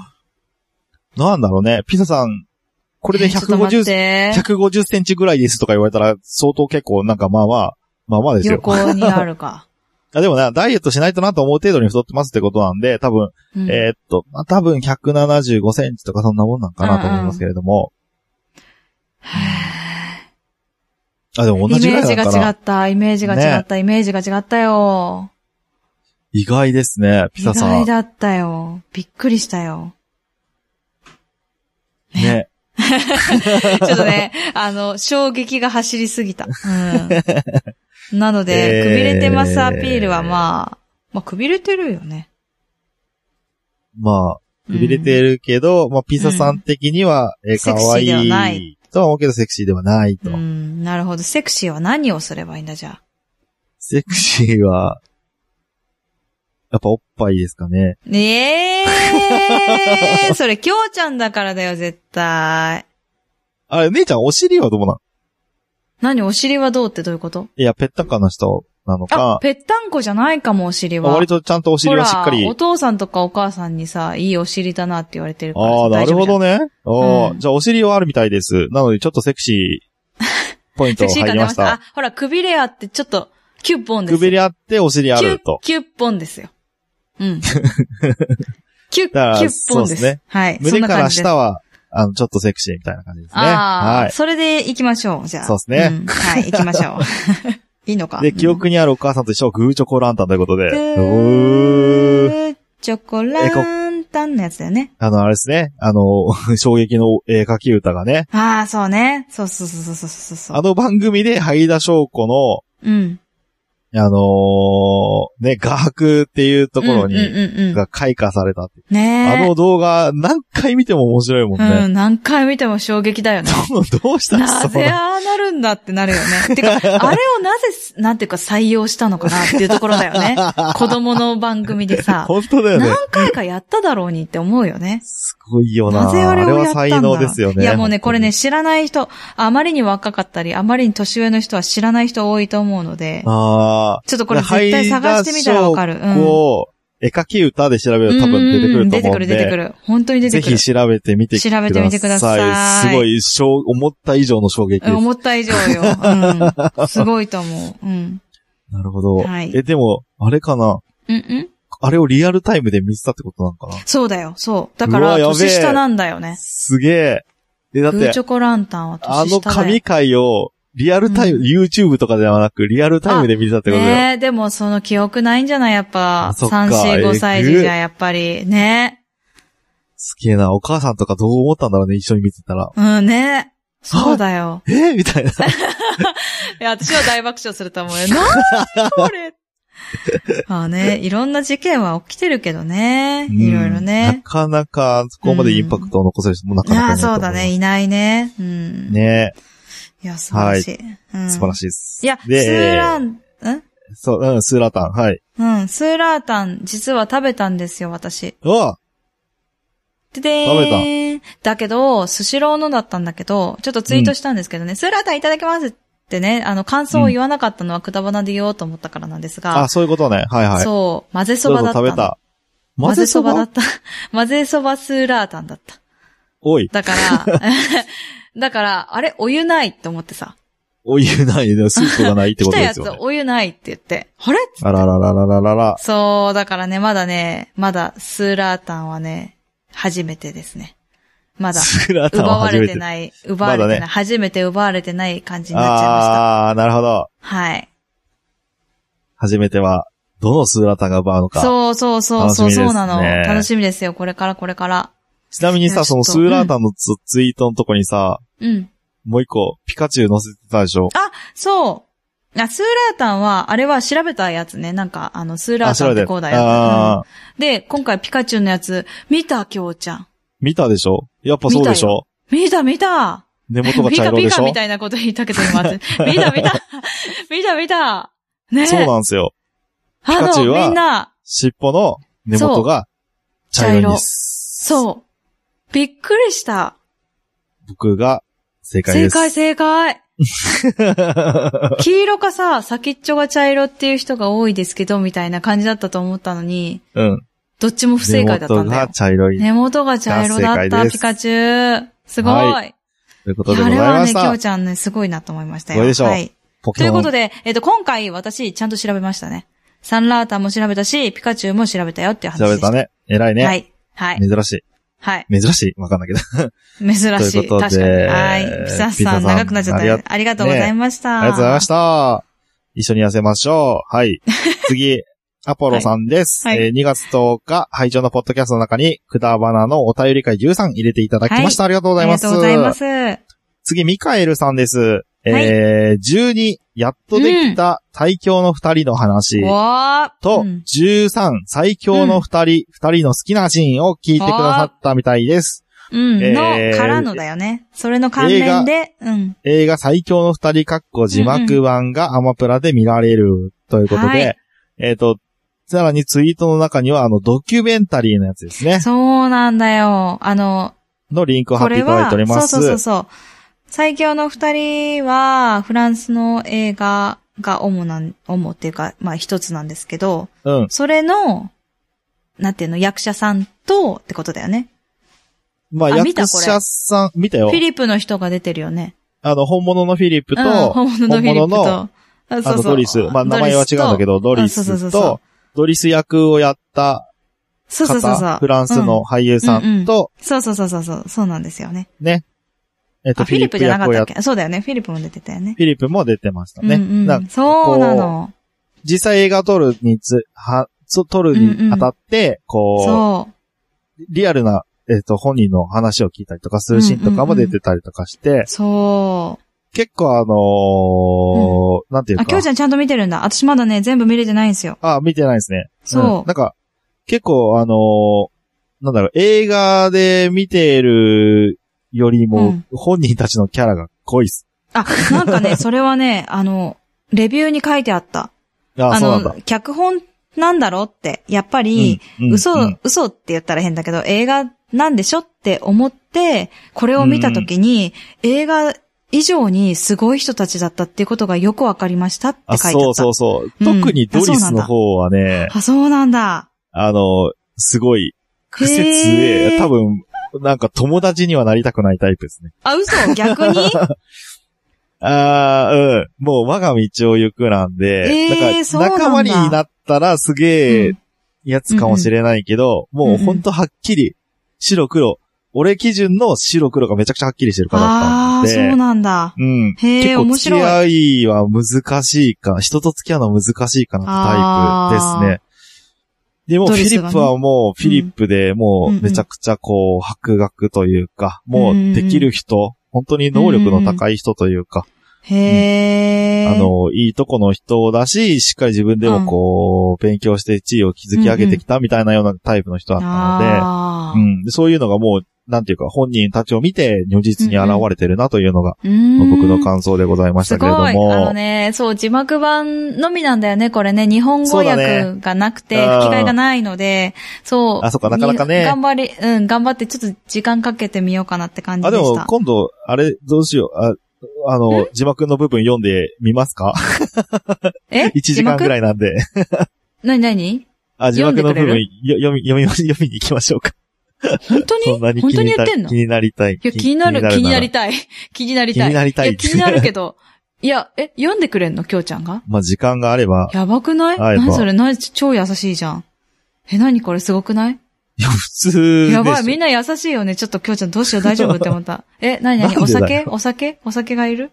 [SPEAKER 1] なんだろうね。ピザさん、こ
[SPEAKER 2] こ
[SPEAKER 1] れで150、
[SPEAKER 2] て。
[SPEAKER 1] 150センチぐらいですとか言われたら、相当結構なんかまあまあ、まあまあですよ。
[SPEAKER 2] 横にあるか。
[SPEAKER 1] あでもね、ダイエットしないとなと思う程度に太ってますってことなんで、多分、
[SPEAKER 2] うん
[SPEAKER 1] えーっと、まあ、多分175センチとかそんなもんなんかなと思いますけれども。あ、でも同
[SPEAKER 2] イメージ
[SPEAKER 1] じぐらいだったら
[SPEAKER 2] が違った、イメージが違った、イメージが違ったよ。
[SPEAKER 1] 意外ですね、ピ
[SPEAKER 2] 意
[SPEAKER 1] ザさん。
[SPEAKER 2] 外だったよ。びっくりしたよ。
[SPEAKER 1] ね。
[SPEAKER 2] ちょっとね、あの、衝撃が走りすぎた。うん。なの
[SPEAKER 1] えー
[SPEAKER 2] で、くびれてますアピールはまあ、まあ、くびれてるよね。
[SPEAKER 1] まあ、くびれてるけど、まあ、ピザさん的には、えー、
[SPEAKER 2] セクシー
[SPEAKER 1] かわい
[SPEAKER 2] ではないい。
[SPEAKER 1] とは思うけど、セクシーではないと。
[SPEAKER 2] うん、なるほど。セクシーは何をすればいいんだ、じゃあ？
[SPEAKER 1] セクシーは、やっぱおっぱいですかね。
[SPEAKER 2] ねえそれ、きょうちゃんだからだよ、絶対。
[SPEAKER 1] あれ、姉ちゃんお尻はどうなん？
[SPEAKER 2] 何、お尻はどうってどういうこと？
[SPEAKER 1] いや、ぺったんかな人なの
[SPEAKER 2] あ
[SPEAKER 1] か、、
[SPEAKER 2] ぺったんこじゃないかも、お尻は。
[SPEAKER 1] 割とちゃんとお尻はしっかり
[SPEAKER 2] お。父さんとかお母さんにさ、いいお尻だなって言われてるからさ。
[SPEAKER 1] ああ、なるほど
[SPEAKER 2] ね。
[SPEAKER 1] ね。ああ、
[SPEAKER 2] うん
[SPEAKER 1] じゃあお尻はあるみたいです。なのでちょっとセクシーポイント
[SPEAKER 2] セクシー
[SPEAKER 1] 入りまし
[SPEAKER 2] 感出ました。あ
[SPEAKER 1] た。、
[SPEAKER 2] ほら、くびれあってちょっと、キュッポンです。
[SPEAKER 1] くびれあってお尻あると。
[SPEAKER 2] キュッポンですよ。うん。キュッ、キュッポンです。
[SPEAKER 1] そうですね
[SPEAKER 2] はい。そ
[SPEAKER 1] 胸から下は、あの、ちょっとセクシーみたいな感じですね。はい。
[SPEAKER 2] それで行きましょう、じゃあ。
[SPEAKER 1] そうですね
[SPEAKER 2] んはい、行きましょう。いいのか。
[SPEAKER 1] で、記憶にあるお母さんと一緒、グーチョコランタンということで。
[SPEAKER 2] グ
[SPEAKER 1] うー
[SPEAKER 2] ーチョコランタンのやつだよね。
[SPEAKER 1] あの、あれですね。あの、衝撃の絵描き歌がね。
[SPEAKER 2] ああ、そうね。そうそうそうそうそうそう。
[SPEAKER 1] あの番組で、ハイダ翔子の、
[SPEAKER 2] うん。
[SPEAKER 1] あのーね、画伯っていうところに、が開花されたって。
[SPEAKER 2] ねえ。
[SPEAKER 1] あの動画、何回見ても面白いもん
[SPEAKER 2] う
[SPEAKER 1] ね。
[SPEAKER 2] ん、何回見ても衝撃だよね。
[SPEAKER 1] どうした？ら
[SPEAKER 2] なぜああなるんだってなるよね。てか、あれをなぜ、なんていうか採用したのかなっていうところだよね。子供の番組でさ、
[SPEAKER 1] 本当だよね
[SPEAKER 2] 何。回かやっただろうにって思うよね。
[SPEAKER 1] すごいよな。
[SPEAKER 2] なぜあれをやったんだ
[SPEAKER 1] あれは才能ですよね。
[SPEAKER 2] いやもうね、これね、
[SPEAKER 1] 本
[SPEAKER 2] 知らない人、あまりに若かったり、あまりに年上の人は知らない人多いと思うので、
[SPEAKER 1] 当にあ
[SPEAKER 2] ちょっとこれ絶対探してみたらわかる。
[SPEAKER 1] あ。こう、絵描き歌で調べると多分出てくると思うんで。
[SPEAKER 2] 出てくる出てくる。本当に出てくる。
[SPEAKER 1] ぜひ調べてみてください。
[SPEAKER 2] 調べてみてください
[SPEAKER 1] すごい、衝思った以上の衝撃です。
[SPEAKER 2] 思った以上よ。うん。すごいと思う。うん。
[SPEAKER 1] なるほど。
[SPEAKER 2] はい
[SPEAKER 1] え、でも、あれかな？
[SPEAKER 2] うんうん？
[SPEAKER 1] あれをリアルタイムで見てたってことなのかな？
[SPEAKER 2] そうだよ、そう。だから、年下なんだよね。
[SPEAKER 1] すげえ。え、だってあの。神回を、リアルタイム、
[SPEAKER 2] うん
[SPEAKER 1] YouTube とかではなく、リアルタイムで見てたってことだよ。
[SPEAKER 2] ねえ、でもその記憶ないんじゃない？やっぱ、
[SPEAKER 1] そっか
[SPEAKER 2] 3、4、5歳児じゃやっぱり。ね
[SPEAKER 1] すげえな。お母さんとかどう思ったんだろうね、一緒に見てたら。
[SPEAKER 2] うん、ねそうだよ。
[SPEAKER 1] え？みたいな。
[SPEAKER 2] いや、私は大爆笑すると思うよ。なこれ。まあね、いろんな事件は起きてるけどね。いろいろ
[SPEAKER 1] うん
[SPEAKER 2] ね
[SPEAKER 1] な。かなか、そこまでインパクトを残せる人もなかなかいない
[SPEAKER 2] そうだね。。いないね。うん。
[SPEAKER 1] ね
[SPEAKER 2] いや、素晴らしい。うん
[SPEAKER 1] 素晴らしいです。
[SPEAKER 2] いや、ス
[SPEAKER 1] で
[SPEAKER 2] ーラー、ん？
[SPEAKER 1] そう、うん、スーラータン、はい。
[SPEAKER 2] うん、スーラータン、実は食べたんですよ、私。
[SPEAKER 1] うわ
[SPEAKER 2] ででーん。だけど、スシローのだったんだけど、ちょっとツイートしたんですけどね、スーラータンいただきますってね、あの、感想を言わなかったのはくだばなで言おうと思ったからなんですが、
[SPEAKER 1] あ、そういうことね。はいはい。
[SPEAKER 2] そう、混ぜそばだった
[SPEAKER 1] 食べた。
[SPEAKER 2] 混ぜそば？だ
[SPEAKER 1] っ
[SPEAKER 2] った。混ぜそばスーラータンだった。
[SPEAKER 1] おい、
[SPEAKER 2] だから、だから、あれ、お湯ないって思ってさ。
[SPEAKER 1] お湯ないね。スープがないって
[SPEAKER 2] 来たやつ
[SPEAKER 1] ことですよ、ね。
[SPEAKER 2] お湯ないって言って、あれ？
[SPEAKER 1] あららららららら。
[SPEAKER 2] そう、だからね、まだね、まだスーラータンはね、初めてですね。まだ、奪われ
[SPEAKER 1] て。
[SPEAKER 2] てない、奪われてない、
[SPEAKER 1] まだね
[SPEAKER 2] 初めて奪われてない感じになっちゃいました。
[SPEAKER 1] あー、なるほど。
[SPEAKER 2] はい。
[SPEAKER 1] 初めては、どのスーラータンが奪うのか。
[SPEAKER 2] そうそうそうそう、そうなの。楽しみですよ、これからこれから。
[SPEAKER 1] ちなみにさ、そのスーラータンのツ,、ツイートのとこにさ、
[SPEAKER 2] うん。
[SPEAKER 1] もう一個、ピカチュウ載せてたでしょ？
[SPEAKER 2] そう。あ、スーラータンは、あれは調べたやつね。なんか、あの、スーラ
[SPEAKER 1] あ、
[SPEAKER 2] ータンってこうだよ。で、今回ピカチュウのやつ、見た、きょうちゃん。
[SPEAKER 1] 見たでしょ？やっぱそうでしょ？
[SPEAKER 2] 見た、見た。
[SPEAKER 1] 根元が
[SPEAKER 2] ピカピ
[SPEAKER 1] 茶色でしょ？
[SPEAKER 2] カみたいなこと言ったけど今、見た、見た。見た、見た。ね
[SPEAKER 1] そうなんですよ。ピカチュウは
[SPEAKER 2] みんな、
[SPEAKER 1] 尻尾の根元が茶色です。
[SPEAKER 2] そう。びっくりした。
[SPEAKER 1] 僕が正解です。
[SPEAKER 2] 正解、正解。黄色かさ、先っちょが茶色っていう人が多いですけど、みたいな感じだったと思ったのに、
[SPEAKER 1] うん。
[SPEAKER 2] どっちも不正解だった
[SPEAKER 1] 根元が
[SPEAKER 2] んだよ。
[SPEAKER 1] 茶色い。
[SPEAKER 2] 根元が茶色だった、ピカチュウ。すごい。
[SPEAKER 1] はいということでござい
[SPEAKER 2] あれはね。きょうちゃんね、すごいなと思いましたよ。
[SPEAKER 1] すごいでしょう？
[SPEAKER 2] はい。ということで、えっ、と、今回私、ちゃんと調べましたね。サンラータンも調べたし、ピカチュウも調べたよっていう話でした。
[SPEAKER 1] 調べたね。偉いね。
[SPEAKER 2] はい。はい。
[SPEAKER 1] 珍し
[SPEAKER 2] はい。
[SPEAKER 1] い。珍しいわかんないけど。
[SPEAKER 2] 珍しい。
[SPEAKER 1] ということ
[SPEAKER 2] 確かに。
[SPEAKER 1] で
[SPEAKER 2] はい。ピ
[SPEAKER 1] ザさん
[SPEAKER 2] 長くなっちゃった
[SPEAKER 1] ありが
[SPEAKER 2] ね。ありがとうございました。
[SPEAKER 1] ありがとうございました。一緒に痩せましょう。はい。次、アポロさんです。
[SPEAKER 2] はいはい
[SPEAKER 1] えー2月10日、拝聴のポッドキャストの中に、くだばなのお便り会13入れていただきました。ありがとうございます。
[SPEAKER 2] ありがとうございます。
[SPEAKER 1] 次、ミカエルさんです。えー、12、やっとできた最強の二人の話。と、
[SPEAKER 2] うん
[SPEAKER 1] 13、最強の二人、二人の好きなシーンを聞いてくださったみたいです。
[SPEAKER 2] うん。
[SPEAKER 1] え
[SPEAKER 2] の、
[SPEAKER 1] ー
[SPEAKER 2] からのだよね。それの関連で、うん。
[SPEAKER 1] 映画最強の二人かっこ字幕版がアマプラで見られるということで、
[SPEAKER 2] はい
[SPEAKER 1] えっ、と、さらにツイートの中にはあのドキュメンタリーのやつですね。
[SPEAKER 2] そうなんだよ。あの、
[SPEAKER 1] のリンクを貼っていただい
[SPEAKER 2] は
[SPEAKER 1] ており、ます。
[SPEAKER 2] そうそうそうそう。最強の二人は、フランスの映画が主なん、主っていうか、まあ一つなんですけど、
[SPEAKER 1] うん。
[SPEAKER 2] それの、なんていうの、役者さんと、ってことだよね。
[SPEAKER 1] まあ、
[SPEAKER 2] あ見
[SPEAKER 1] 役者さん、見たよ
[SPEAKER 2] フィ。リップの人が出てるよね。
[SPEAKER 1] あの、本物のフィリップと、
[SPEAKER 2] うん、本物のフィリップと。あ
[SPEAKER 1] あの、ドリス。まあ、名前は違うんだけど、ドリ
[SPEAKER 2] あそうそうそうそ
[SPEAKER 1] スと、ドリス役をやった
[SPEAKER 2] そうそうそうそう。
[SPEAKER 1] 方、フランスの俳優さんと、
[SPEAKER 2] そうそうそうそうそう、そうなんですよね。
[SPEAKER 1] ね、えっと、
[SPEAKER 2] あ、フィリップじゃなか
[SPEAKER 1] っ
[SPEAKER 2] ったっけ？そうだよね。フィリップも出てたよね。
[SPEAKER 1] フィリップも出てましたね。
[SPEAKER 2] うんうん、そうなの。
[SPEAKER 1] 実際映画撮るにつ、は、そ撮るにあたって、こ
[SPEAKER 2] そう。
[SPEAKER 1] う、リアルな、えっ、と、本人の話を聞いたりとかするシーンとかも出てたりとかして、
[SPEAKER 2] そ
[SPEAKER 1] 結構あのーなんていうか。
[SPEAKER 2] あ、きょうちゃんちゃんと見てるんだ。私まだね、全部見れてないんですよ。
[SPEAKER 1] あ、見てないですね。
[SPEAKER 2] そうん
[SPEAKER 1] なんか、結構あのーなんだろう、映画で見てるより
[SPEAKER 2] う
[SPEAKER 1] も
[SPEAKER 2] ん、
[SPEAKER 1] 本人たちのキャラが濃いっす。
[SPEAKER 2] あ、なんかね、それはね、あの、レビューに書いてあった。
[SPEAKER 1] あ、
[SPEAKER 2] あの。、脚本なんだろって、やっぱり、
[SPEAKER 1] うんうん
[SPEAKER 2] 嘘、
[SPEAKER 1] うん
[SPEAKER 2] 嘘って言ったら変だけど、映画なんでしょって思って、これを見たときに、映画以上にすごい人たちだったっていうことがよくわかりましたって
[SPEAKER 1] あ、
[SPEAKER 2] 書いてあった。
[SPEAKER 1] そうそうそう。
[SPEAKER 2] うん
[SPEAKER 1] 特にドリスの方はね、
[SPEAKER 2] あ、そうなんだ。
[SPEAKER 1] あの、すごい、癖強え。多分、なんか友達にはなりたくないタイプですね。
[SPEAKER 2] あ、嘘？逆に？
[SPEAKER 1] ああ、うん。もう我が道を行くなんで、
[SPEAKER 2] えーなんだ
[SPEAKER 1] 仲間になったらすげえ
[SPEAKER 2] うん
[SPEAKER 1] やつかもしれないけど、もうほんとはっきり、白黒、俺基準の白黒がめちゃくちゃはっきりしてる方だった
[SPEAKER 2] ああ、
[SPEAKER 1] んで、
[SPEAKER 2] そうなんだ。
[SPEAKER 1] うん。
[SPEAKER 2] へえ、
[SPEAKER 1] 結構
[SPEAKER 2] 面
[SPEAKER 1] 付き
[SPEAKER 2] 白い。
[SPEAKER 1] 合いは難しいか、人と付き合うのは難しいかなってタイプですね。でも、フィリップはもう、フィリップでもう、めちゃくちゃこう、博学というか、もう、できる人、本当に能力の高い人というか、
[SPEAKER 2] へえ。
[SPEAKER 1] あ、の、いいとこの人だし、しっかり自分でもこう、勉強して地位を築き上げてきたみたいなようなタイプの人だった
[SPEAKER 2] あ
[SPEAKER 1] ので、うん。でそういうのがもう、なんていうか、本人たちを見て、如実に現れてるなというのが、
[SPEAKER 2] ー
[SPEAKER 1] 僕の感想でございましたけれど
[SPEAKER 2] すごい。あの
[SPEAKER 1] も、
[SPEAKER 2] ね、そう、字幕版のみなんだよね、これね。日本語訳
[SPEAKER 1] ね
[SPEAKER 2] がなくて、
[SPEAKER 1] うん
[SPEAKER 2] 吹き替えがないので、そう。
[SPEAKER 1] あそっかなかなかね
[SPEAKER 2] に頑張り、うん、頑張ってちょっと時間かけてみようかなって感じ
[SPEAKER 1] あ、でも
[SPEAKER 2] でした。
[SPEAKER 1] 今度、あれ、どうしよう。ああの、字幕の部分読んでみますか？
[SPEAKER 2] え
[SPEAKER 1] ?1 時間ぐら
[SPEAKER 2] い。
[SPEAKER 1] いなんで。
[SPEAKER 2] なになに
[SPEAKER 1] あ、字幕の部分
[SPEAKER 2] 読
[SPEAKER 1] み、読み、読みに行きましょうか。
[SPEAKER 2] 本当に？本当
[SPEAKER 1] に
[SPEAKER 2] 言ってんの？
[SPEAKER 1] 気になりたい。
[SPEAKER 2] いや、気になる、気になり
[SPEAKER 1] たい。
[SPEAKER 2] 気になりたい。
[SPEAKER 1] 気になりたい
[SPEAKER 2] や、気になるけど。いや、え、読んでくれんの？きょうちゃんが？
[SPEAKER 1] まあ、時間があれば。
[SPEAKER 2] やばくない？
[SPEAKER 1] はい
[SPEAKER 2] 何それ？何？超優しいじゃん。え、何これ？すごくない？
[SPEAKER 1] いや、普通。
[SPEAKER 2] やばい、みんな優しいよね。ちょっときょうちゃんどうしよう？大丈夫って思った。え、何何？お酒
[SPEAKER 1] よ
[SPEAKER 2] お酒？お酒？がいる？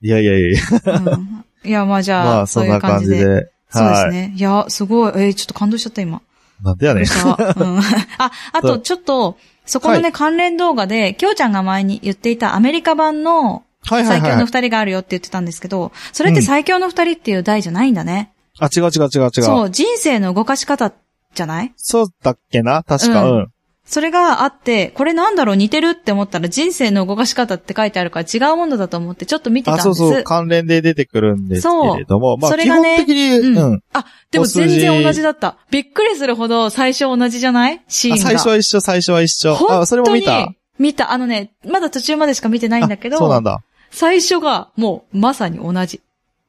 [SPEAKER 1] いやいやいや。
[SPEAKER 2] うん。いや、まあじゃあ、
[SPEAKER 1] まあ、
[SPEAKER 2] そ
[SPEAKER 1] そう
[SPEAKER 2] いう感じで。そうです
[SPEAKER 1] はい。
[SPEAKER 2] ね。いや、すごい。えーちょっと感動しちゃった、今。
[SPEAKER 1] なんでやねん。
[SPEAKER 2] そううん、あ、あと、ちょっと、そこのね、
[SPEAKER 1] はい
[SPEAKER 2] 関連動画で、きょうちゃんが前に言っていたアメリカ版の最強
[SPEAKER 1] はい。
[SPEAKER 2] の二人があるよって言ってたんですけど、それって最強の二人っていう題じゃないんだね。
[SPEAKER 1] あ、違う違う違う違う。
[SPEAKER 2] そう、人生の動かし方じゃない？
[SPEAKER 1] そうだっけな？確か、
[SPEAKER 2] う
[SPEAKER 1] うんん。
[SPEAKER 2] それがあって、これなんだろう似てるって思ったら人生の動かし方って書いてあるから違うものだと思ってちょっと見てたん
[SPEAKER 1] あ、
[SPEAKER 2] です。
[SPEAKER 1] そうそう、関連で出てくるんですけれども、まあ、基本
[SPEAKER 2] それがね
[SPEAKER 1] 的に、
[SPEAKER 2] うん
[SPEAKER 1] うん。
[SPEAKER 2] あ、でも全然同じだった。びっくりするほど最初同じじゃない？シーン
[SPEAKER 1] あ
[SPEAKER 2] が。
[SPEAKER 1] 最初は一緒、最初は一緒。あ、それも見た？
[SPEAKER 2] 見た。あのね、まだ途中までしか見てないんだけど、
[SPEAKER 1] あそうなんだ。
[SPEAKER 2] 最初がもうまさに同じ。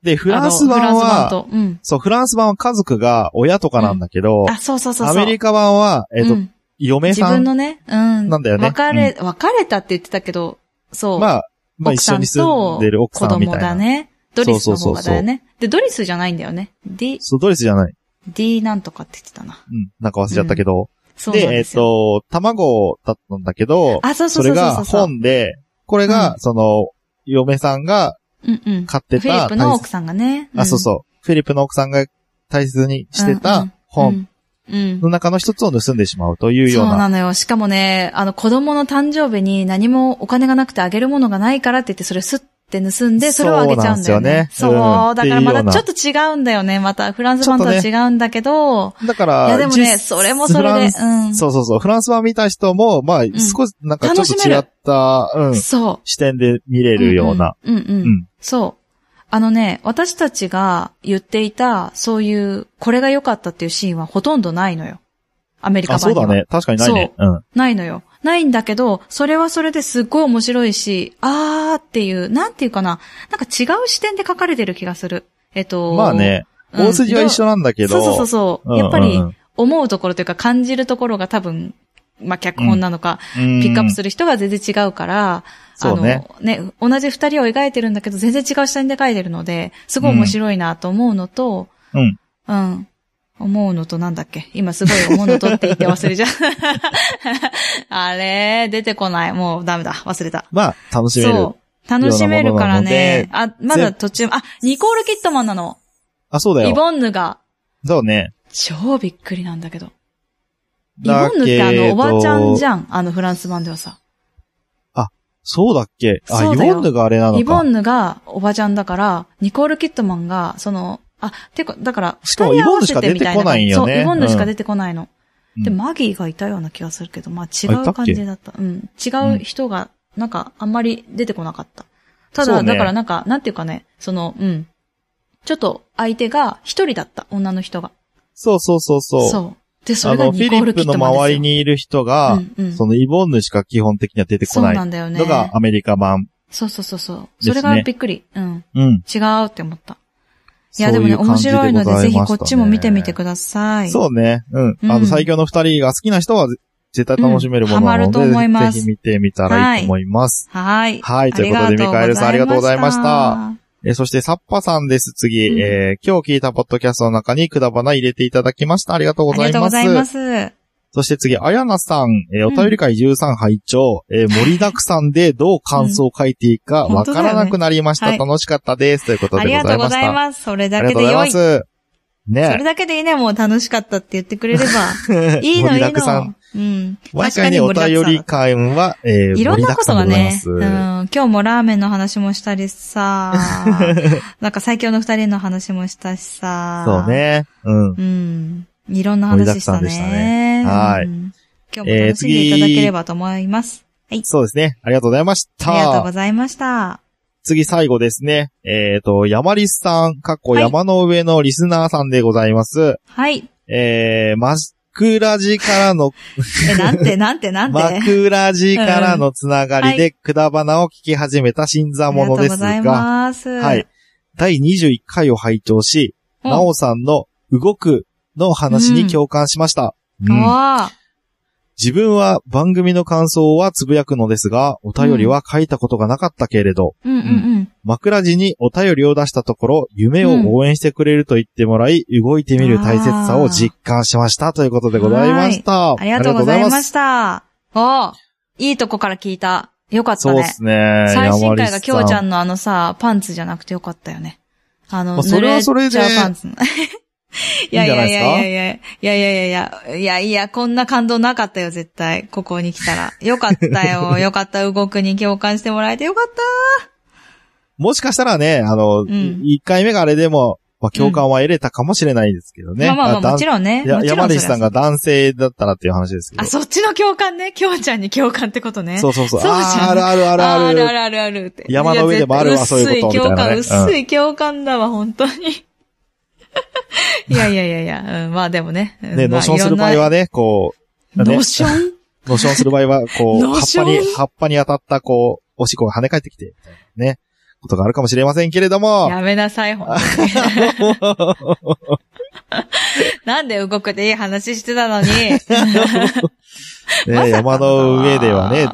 [SPEAKER 1] で、フランス版
[SPEAKER 2] あのフランス版
[SPEAKER 1] は、
[SPEAKER 2] と。うん。
[SPEAKER 1] そう、フランス版は家族が親とかなんだけど、
[SPEAKER 2] あ、そうそうそうそう。
[SPEAKER 1] アメリカ版は、えっと、
[SPEAKER 2] うん
[SPEAKER 1] 嫁さん。
[SPEAKER 2] 自分のね、うん。
[SPEAKER 1] なんだよね
[SPEAKER 2] 別れ、別れたって言ってたけど、そう。
[SPEAKER 1] まあ、まあ一緒に住んでる奥さんみたいな。
[SPEAKER 2] 子供だね。ドリスの方がだよね。で、ドリスじゃないんだよね。D、
[SPEAKER 1] そう、ドイツじゃない。
[SPEAKER 2] D なんとかって言ってたな。
[SPEAKER 1] うん。なんか忘れちゃったけど。
[SPEAKER 2] そう
[SPEAKER 1] で、えっ。と、卵だったんだけど、
[SPEAKER 2] あ、そうそ
[SPEAKER 1] そうれが
[SPEAKER 2] そうそうそう。
[SPEAKER 1] 本で、これが、その、嫁さんが
[SPEAKER 2] うんうん。
[SPEAKER 1] 買ってた、
[SPEAKER 2] フィリップの奥さんがね。
[SPEAKER 1] あ、そうそう。フィリップの奥さんが大切にしてた
[SPEAKER 2] うん
[SPEAKER 1] 本
[SPEAKER 2] うん。うん。
[SPEAKER 1] の中の一つを盗んでしまうというよ
[SPEAKER 2] そうう
[SPEAKER 1] な。
[SPEAKER 2] なのよ。しかもね、あの子供の誕生日に何もお金がなくてあげるものがないからって言って、それスッて盗んで、それをあげちゃうんだよね。
[SPEAKER 1] そうねうん
[SPEAKER 2] だからまたちょっと違うんだよね。また、フランス版とは違うんだけど、
[SPEAKER 1] だから、
[SPEAKER 2] いやでもね、
[SPEAKER 1] 実
[SPEAKER 2] それもそれで、うん。
[SPEAKER 1] そうそうそう。フランス版見た人も、まあ、少し、なんかちょっと違った、うん、
[SPEAKER 2] そう。
[SPEAKER 1] 視点で見れるような。
[SPEAKER 2] うんうん。うんうん
[SPEAKER 1] うん
[SPEAKER 2] そう。あのね、私たちが言っていた、そういう、これが良かったっていうシーンはほとんどないのよ。アメリカ
[SPEAKER 1] あ、
[SPEAKER 2] 版には。
[SPEAKER 1] そうだね。確かにないね。うん。
[SPEAKER 2] ないのよ。ないんだけど、それはそれですっごい面白いし、あーっていう、なんていうかな、なんか違う視点で書かれてる気がする。えっと。
[SPEAKER 1] まあね、
[SPEAKER 2] うん
[SPEAKER 1] 大筋は一緒なんだけど。
[SPEAKER 2] そうそうそうそう。
[SPEAKER 1] うん
[SPEAKER 2] やっぱり
[SPEAKER 1] うんうん、
[SPEAKER 2] 思うところというか感じるところが多分、まあ脚本なのか、
[SPEAKER 1] うん
[SPEAKER 2] ピックアップする人が全然違うから、あの、
[SPEAKER 1] ね
[SPEAKER 2] ね、同じ二人を描いてるんだけど、全然違う視点で描いてるので、すごい面白いなと思うのと、
[SPEAKER 1] うん。
[SPEAKER 2] うん。思うのとなんだっけ？今すごい思うのとって言って忘れちゃう。あれ出てこない。もうダメだ。忘れた。
[SPEAKER 1] まあ、楽しめる。
[SPEAKER 2] そう。楽しめるからね。
[SPEAKER 1] よ
[SPEAKER 2] あ、まだ途中、あ、ニコール・キットマンなの。
[SPEAKER 1] あ、そうだよ。
[SPEAKER 2] イボンヌが。
[SPEAKER 1] そうね。
[SPEAKER 2] 超びっくりなんだけど。イボ
[SPEAKER 1] だ
[SPEAKER 2] ンヌってあの、おばちゃんじゃん。あの、フランス版ではさ。
[SPEAKER 1] そうだっけ？あ、イボンヌがあれなのか。
[SPEAKER 2] イボンヌがおばちゃんだから、ニコール・キットマンが、その、あ、てか、だから、
[SPEAKER 1] しかもイボンヌしか出てこないんよね
[SPEAKER 2] そう、イボンヌしか
[SPEAKER 1] うん
[SPEAKER 2] 出てこないの。
[SPEAKER 1] うん
[SPEAKER 2] で、マギーがいたような気がするけど、まあ違
[SPEAKER 1] う
[SPEAKER 2] 感じだった。うん。違う人が、なんか、あんまり出てこなかった。ただ、
[SPEAKER 1] ね
[SPEAKER 2] だからなんか、なんていうかね、その、うん。ちょっと相手が一人だった、女の人が。
[SPEAKER 1] そうそうそうそう。
[SPEAKER 2] そう。で、そ
[SPEAKER 1] あの、フ
[SPEAKER 2] れがニコール・
[SPEAKER 1] ィリップの。周りにいる人が、
[SPEAKER 2] うんうん
[SPEAKER 1] そのイボンヌしか基本的には出てこ
[SPEAKER 2] そう
[SPEAKER 1] ない
[SPEAKER 2] なんだよね。
[SPEAKER 1] のがアメリカ版。
[SPEAKER 2] そうそうそうそう。それがびっくり。うん。
[SPEAKER 1] うん。
[SPEAKER 2] 違うって思った。いや、でもね、面白いので、ぜひこっちも見てみてください。
[SPEAKER 1] そうね。うん。
[SPEAKER 2] うん
[SPEAKER 1] あの、最強の二人が好きな人は絶対楽しめるものなので、
[SPEAKER 2] ます
[SPEAKER 1] ぜひ見てみたらいいと思います。
[SPEAKER 2] はい。
[SPEAKER 1] はいということでミカエルさんありがとうございましたえーそして、サッパさんです。次、
[SPEAKER 2] うん
[SPEAKER 1] えー今日聞いたポッドキャストの中にくだばな入れていただきました。ありがとうご
[SPEAKER 2] あり
[SPEAKER 1] ざいます。
[SPEAKER 2] がとうございます。
[SPEAKER 1] そして次、あやなさん、えーお便り会13拝聴、えー 盛りだくさんでどう感想を書いていいか
[SPEAKER 2] うん
[SPEAKER 1] わからなくなりました。
[SPEAKER 2] 本当だよね
[SPEAKER 1] 楽しかったです。ということ
[SPEAKER 2] あ
[SPEAKER 1] で
[SPEAKER 2] りがとうご
[SPEAKER 1] ございました。あ
[SPEAKER 2] だ
[SPEAKER 1] りがとうございま
[SPEAKER 2] けで良い。そ
[SPEAKER 1] す。ね
[SPEAKER 2] れだけでいいね、もう楽しかったって言ってくれれば。いいの、
[SPEAKER 1] 盛り
[SPEAKER 2] いいの
[SPEAKER 1] だくさん。。
[SPEAKER 2] うん。
[SPEAKER 1] 毎回ね、お便り会は、えー、
[SPEAKER 2] いろんなことがね、うん、今日もラーメンの話もしたりさ、なんか最強の二人の話もしたしさ、
[SPEAKER 1] そう。ね。うん。
[SPEAKER 2] うん。いろんな話した
[SPEAKER 1] 盛りだくさんでした
[SPEAKER 2] ね。
[SPEAKER 1] ねはい
[SPEAKER 2] うん今日も楽しんでいただければと思います。はい。
[SPEAKER 1] そうですね。ありがとうございました。
[SPEAKER 2] ありがとうございました。
[SPEAKER 1] 次最後ですね。えっ、と、山リスさん、かっこ
[SPEAKER 2] はい
[SPEAKER 1] 山の上のリスナーさんでございます。
[SPEAKER 2] はい。
[SPEAKER 1] えー、マクラジからの、
[SPEAKER 2] え、なんて、なんて、なんて？
[SPEAKER 1] マクラジからのつながり
[SPEAKER 2] うん
[SPEAKER 1] で、くだばなを聞き始めた新座ものです
[SPEAKER 2] ありがとうござい
[SPEAKER 1] が、
[SPEAKER 2] ます。
[SPEAKER 1] はい。第21回を拝聴し、
[SPEAKER 2] うん。
[SPEAKER 1] なおさんの動くの話に共感しました。うん
[SPEAKER 2] あ
[SPEAKER 1] 自分は番組の感想はつぶやくのですが、お便りは書いたことがなかったけれど、
[SPEAKER 2] あ。うんうんうん。
[SPEAKER 1] 枕地にお便りを出したところ、夢を応援してくれると言ってもらい、動いてみる大切さを実感しましたということでございました。
[SPEAKER 2] ありがとうございま
[SPEAKER 1] た。
[SPEAKER 2] した。おいいとこから聞いた。よかったね
[SPEAKER 1] そうで。すね。
[SPEAKER 2] 最新回が
[SPEAKER 1] 山
[SPEAKER 2] きょうちゃ
[SPEAKER 1] ん。
[SPEAKER 2] んのあのさ、パンツじゃなくてよかったよね。あの、
[SPEAKER 1] まあそれはそれで
[SPEAKER 2] パンツの。いやいやいやいやいや、いやいやいやいや、いやいや、こんな感動なかったよ、絶対。ここに来たら。よかったよ、よかった、動くに共感してもらえてよかった。
[SPEAKER 1] もしかしたらね、あの、
[SPEAKER 2] ん
[SPEAKER 1] 1回目があれでも、まあ、共感は得れたかもしれないですけどね。
[SPEAKER 2] まあまあまあ、
[SPEAKER 1] だん
[SPEAKER 2] もちろんね。
[SPEAKER 1] 山西さんが男性だったらっていう話ですけど。
[SPEAKER 2] あ、そっちの共感ね。きょうちゃんに共感ってことね。
[SPEAKER 1] そうそうそう。
[SPEAKER 2] そうじゃん
[SPEAKER 1] あるあるあるある。
[SPEAKER 2] あるあるあるあるって。
[SPEAKER 1] 山の上でもあるわそういうこと
[SPEAKER 2] 薄い共感、
[SPEAKER 1] みたいなね
[SPEAKER 2] 薄い共感だわ、本当に。いやいやいやいや、うん、まあでもね。うん
[SPEAKER 1] ね、
[SPEAKER 2] まあ
[SPEAKER 1] ノションする場合はね、こう、ね
[SPEAKER 2] ノション？
[SPEAKER 1] ノションする場合は、こう、葉っぱに、葉っぱに当たった、こう、おしっこが跳ね返ってきて、ね、ことがあるかもしれませんけれども、
[SPEAKER 2] やめなさい、ほんとに。なんで動くでいい話してたのに。
[SPEAKER 1] ね、山の上ではね、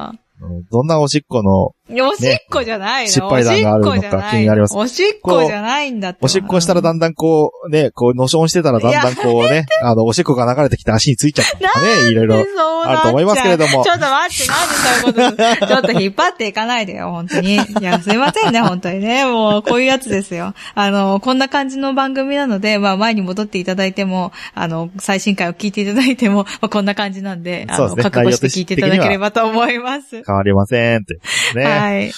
[SPEAKER 1] どんなおしっこの、
[SPEAKER 2] おしっこじゃないの、
[SPEAKER 1] 失敗談があるのか
[SPEAKER 2] おしっこじゃない
[SPEAKER 1] 気になります
[SPEAKER 2] おしっこじゃないんだって。
[SPEAKER 1] おしっこしたらだんだんこう、ね、こう、ノションしてたらだんだんこうね、あの、おしっこが流れてきて足についちゃったとかね、いろいろ。あると思いますけれども
[SPEAKER 2] ちょっと待って、なんでそういうことちょっと引っ張っていかないでよ、本当に。いや、すいませんね、本当にね。もう、こういうやつですよ。あの、こんな感じの番組なので、まあ、前に戻っていただいても、あの、最新回を聞いていただいても、まあ、こんな感じなんで、あの、
[SPEAKER 1] ね
[SPEAKER 2] 覚悟して聞いていただければと思います。
[SPEAKER 1] 変わりませんって。ね。
[SPEAKER 2] はい。
[SPEAKER 1] はい。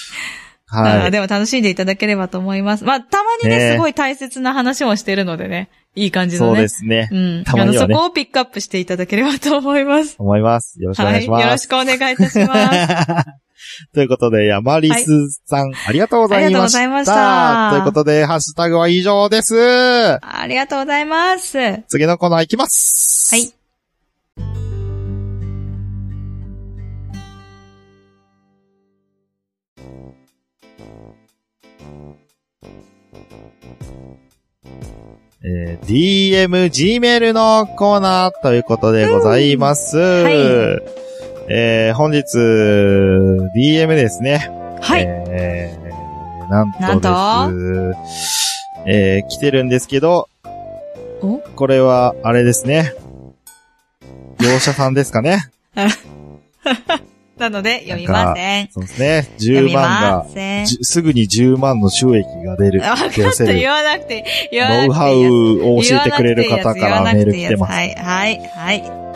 [SPEAKER 2] あーでも楽しんでいただければと思います。まあ、たまにね、
[SPEAKER 1] ね
[SPEAKER 2] すごい大切な話もしてるのでね、いい感じのね。
[SPEAKER 1] そうですね
[SPEAKER 2] う。ん。
[SPEAKER 1] たまにはね
[SPEAKER 2] あの、そこをピックアップしていただければと思います。
[SPEAKER 1] 思います。よろしくお願いします。
[SPEAKER 2] はい。よろしくお願いいたします。
[SPEAKER 1] ということで、山リスさん、ありがとうございました。
[SPEAKER 2] ありがとうございました
[SPEAKER 1] ということで、ハッシュタグは以上です。
[SPEAKER 2] ありがとうございます。は
[SPEAKER 1] 次のコーナー行きます。
[SPEAKER 2] い。
[SPEAKER 1] えー DM、Gmail のコーナーということでございます。
[SPEAKER 2] はい
[SPEAKER 1] えー本日、DM ですね。
[SPEAKER 2] はい。
[SPEAKER 1] えーなん
[SPEAKER 2] なん
[SPEAKER 1] と？
[SPEAKER 2] と
[SPEAKER 1] です。えー来てるんですけど、
[SPEAKER 2] お？
[SPEAKER 1] これは、あれですね。業者さんですかね。
[SPEAKER 2] なので、読みません。
[SPEAKER 1] そうですね。10
[SPEAKER 2] 読み
[SPEAKER 1] 万がすぐに10万の収益が出る。
[SPEAKER 2] わかった、言わなくて、言わなくて。
[SPEAKER 1] ノウハウを教えてくれる方からメール来てます。
[SPEAKER 2] はい、はい、はい。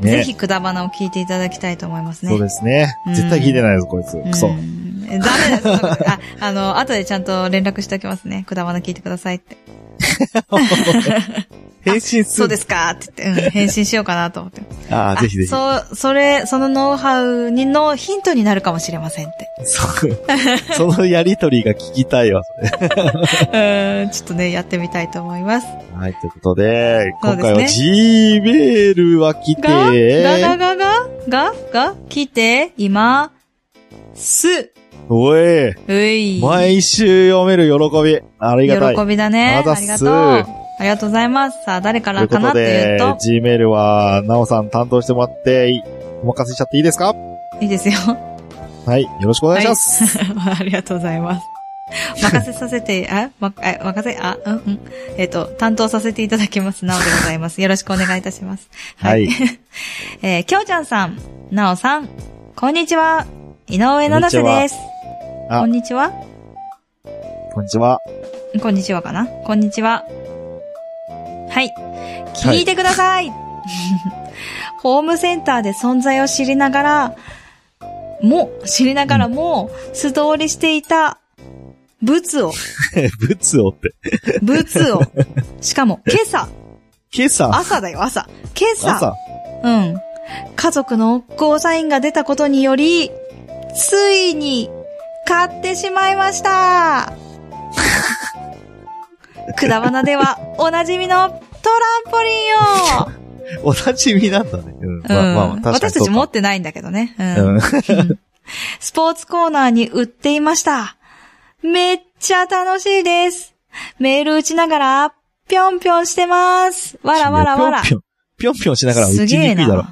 [SPEAKER 1] ね
[SPEAKER 2] ぜひくだばなを聞いていただきたいと思いますね。
[SPEAKER 1] そうですね
[SPEAKER 2] うん。
[SPEAKER 1] 絶対聞いてないです、こいつ。クソ
[SPEAKER 2] う。んダメです。あ、あの、後でちゃんと連絡しておきますね。くだばな聞いてくださいって。
[SPEAKER 1] 返信する。
[SPEAKER 2] そうですかって言って、うん、返信しようかなと思って。
[SPEAKER 1] ああ、ぜひぜひ。
[SPEAKER 2] そう、それ、そのノウハウにのヒントになるかもしれませんって。
[SPEAKER 1] そう。そのやりとりが聞きたいわ、それ。
[SPEAKER 2] うん、ちょっとね、やってみたいと思います。
[SPEAKER 1] はい、ということで、今回は G メールは来
[SPEAKER 2] が、が、
[SPEAKER 1] て、
[SPEAKER 2] が、が、が、が、が、来て、今、す、
[SPEAKER 1] おい、
[SPEAKER 2] うい。
[SPEAKER 1] 毎週読める喜び。ありがたい。
[SPEAKER 2] 喜びだね。
[SPEAKER 1] あ
[SPEAKER 2] りがとう。ありがとうございます。さあ、誰からかなっていう
[SPEAKER 1] で
[SPEAKER 2] と、、
[SPEAKER 1] G メールは、なおさん担当してもらって、いお任せしちゃっていいですか？
[SPEAKER 2] いいですよ。
[SPEAKER 1] はい、よろしくお願いします。
[SPEAKER 2] はい ありがとうございます。任せさせて、あ、ま、あ任せ、あ、うん、うん。えっ、と、担当させていただきます。なおでございます。よろしくお願いいたします。
[SPEAKER 1] はい。
[SPEAKER 2] えー、きょうちゃんさん、なおさん、こんにちは。井上七瀬です。
[SPEAKER 1] あ
[SPEAKER 2] こんにちは。
[SPEAKER 1] こんにちは。
[SPEAKER 2] こんにちはかなこんにちは。はい。聞いてください、ホームセンターで存在を知りながら、も、知りながらも、素通りしていた、物を、
[SPEAKER 1] 仏をって。
[SPEAKER 2] 物を、しかも、今朝、
[SPEAKER 1] 今朝、
[SPEAKER 2] 朝だよ、朝。今朝、
[SPEAKER 1] 朝、
[SPEAKER 2] うん。家族のゴーサインが出たことにより、ついに、買ってしまいました。くだばなでは、おなじみのトランポリンを、
[SPEAKER 1] おなじみなんだね。うん。
[SPEAKER 2] うん
[SPEAKER 1] まあまあ、確かに
[SPEAKER 2] 私たち持ってないんだけどね。うん
[SPEAKER 1] うん。
[SPEAKER 2] スポーツコーナーに売っていました。めっちゃ楽しいです。メール打ちながら、ぴょんぴょんしてます。わらわらわら。
[SPEAKER 1] ぴょんぴょん、しながら打ち
[SPEAKER 2] す
[SPEAKER 1] に
[SPEAKER 2] げえな。
[SPEAKER 1] くいだろ。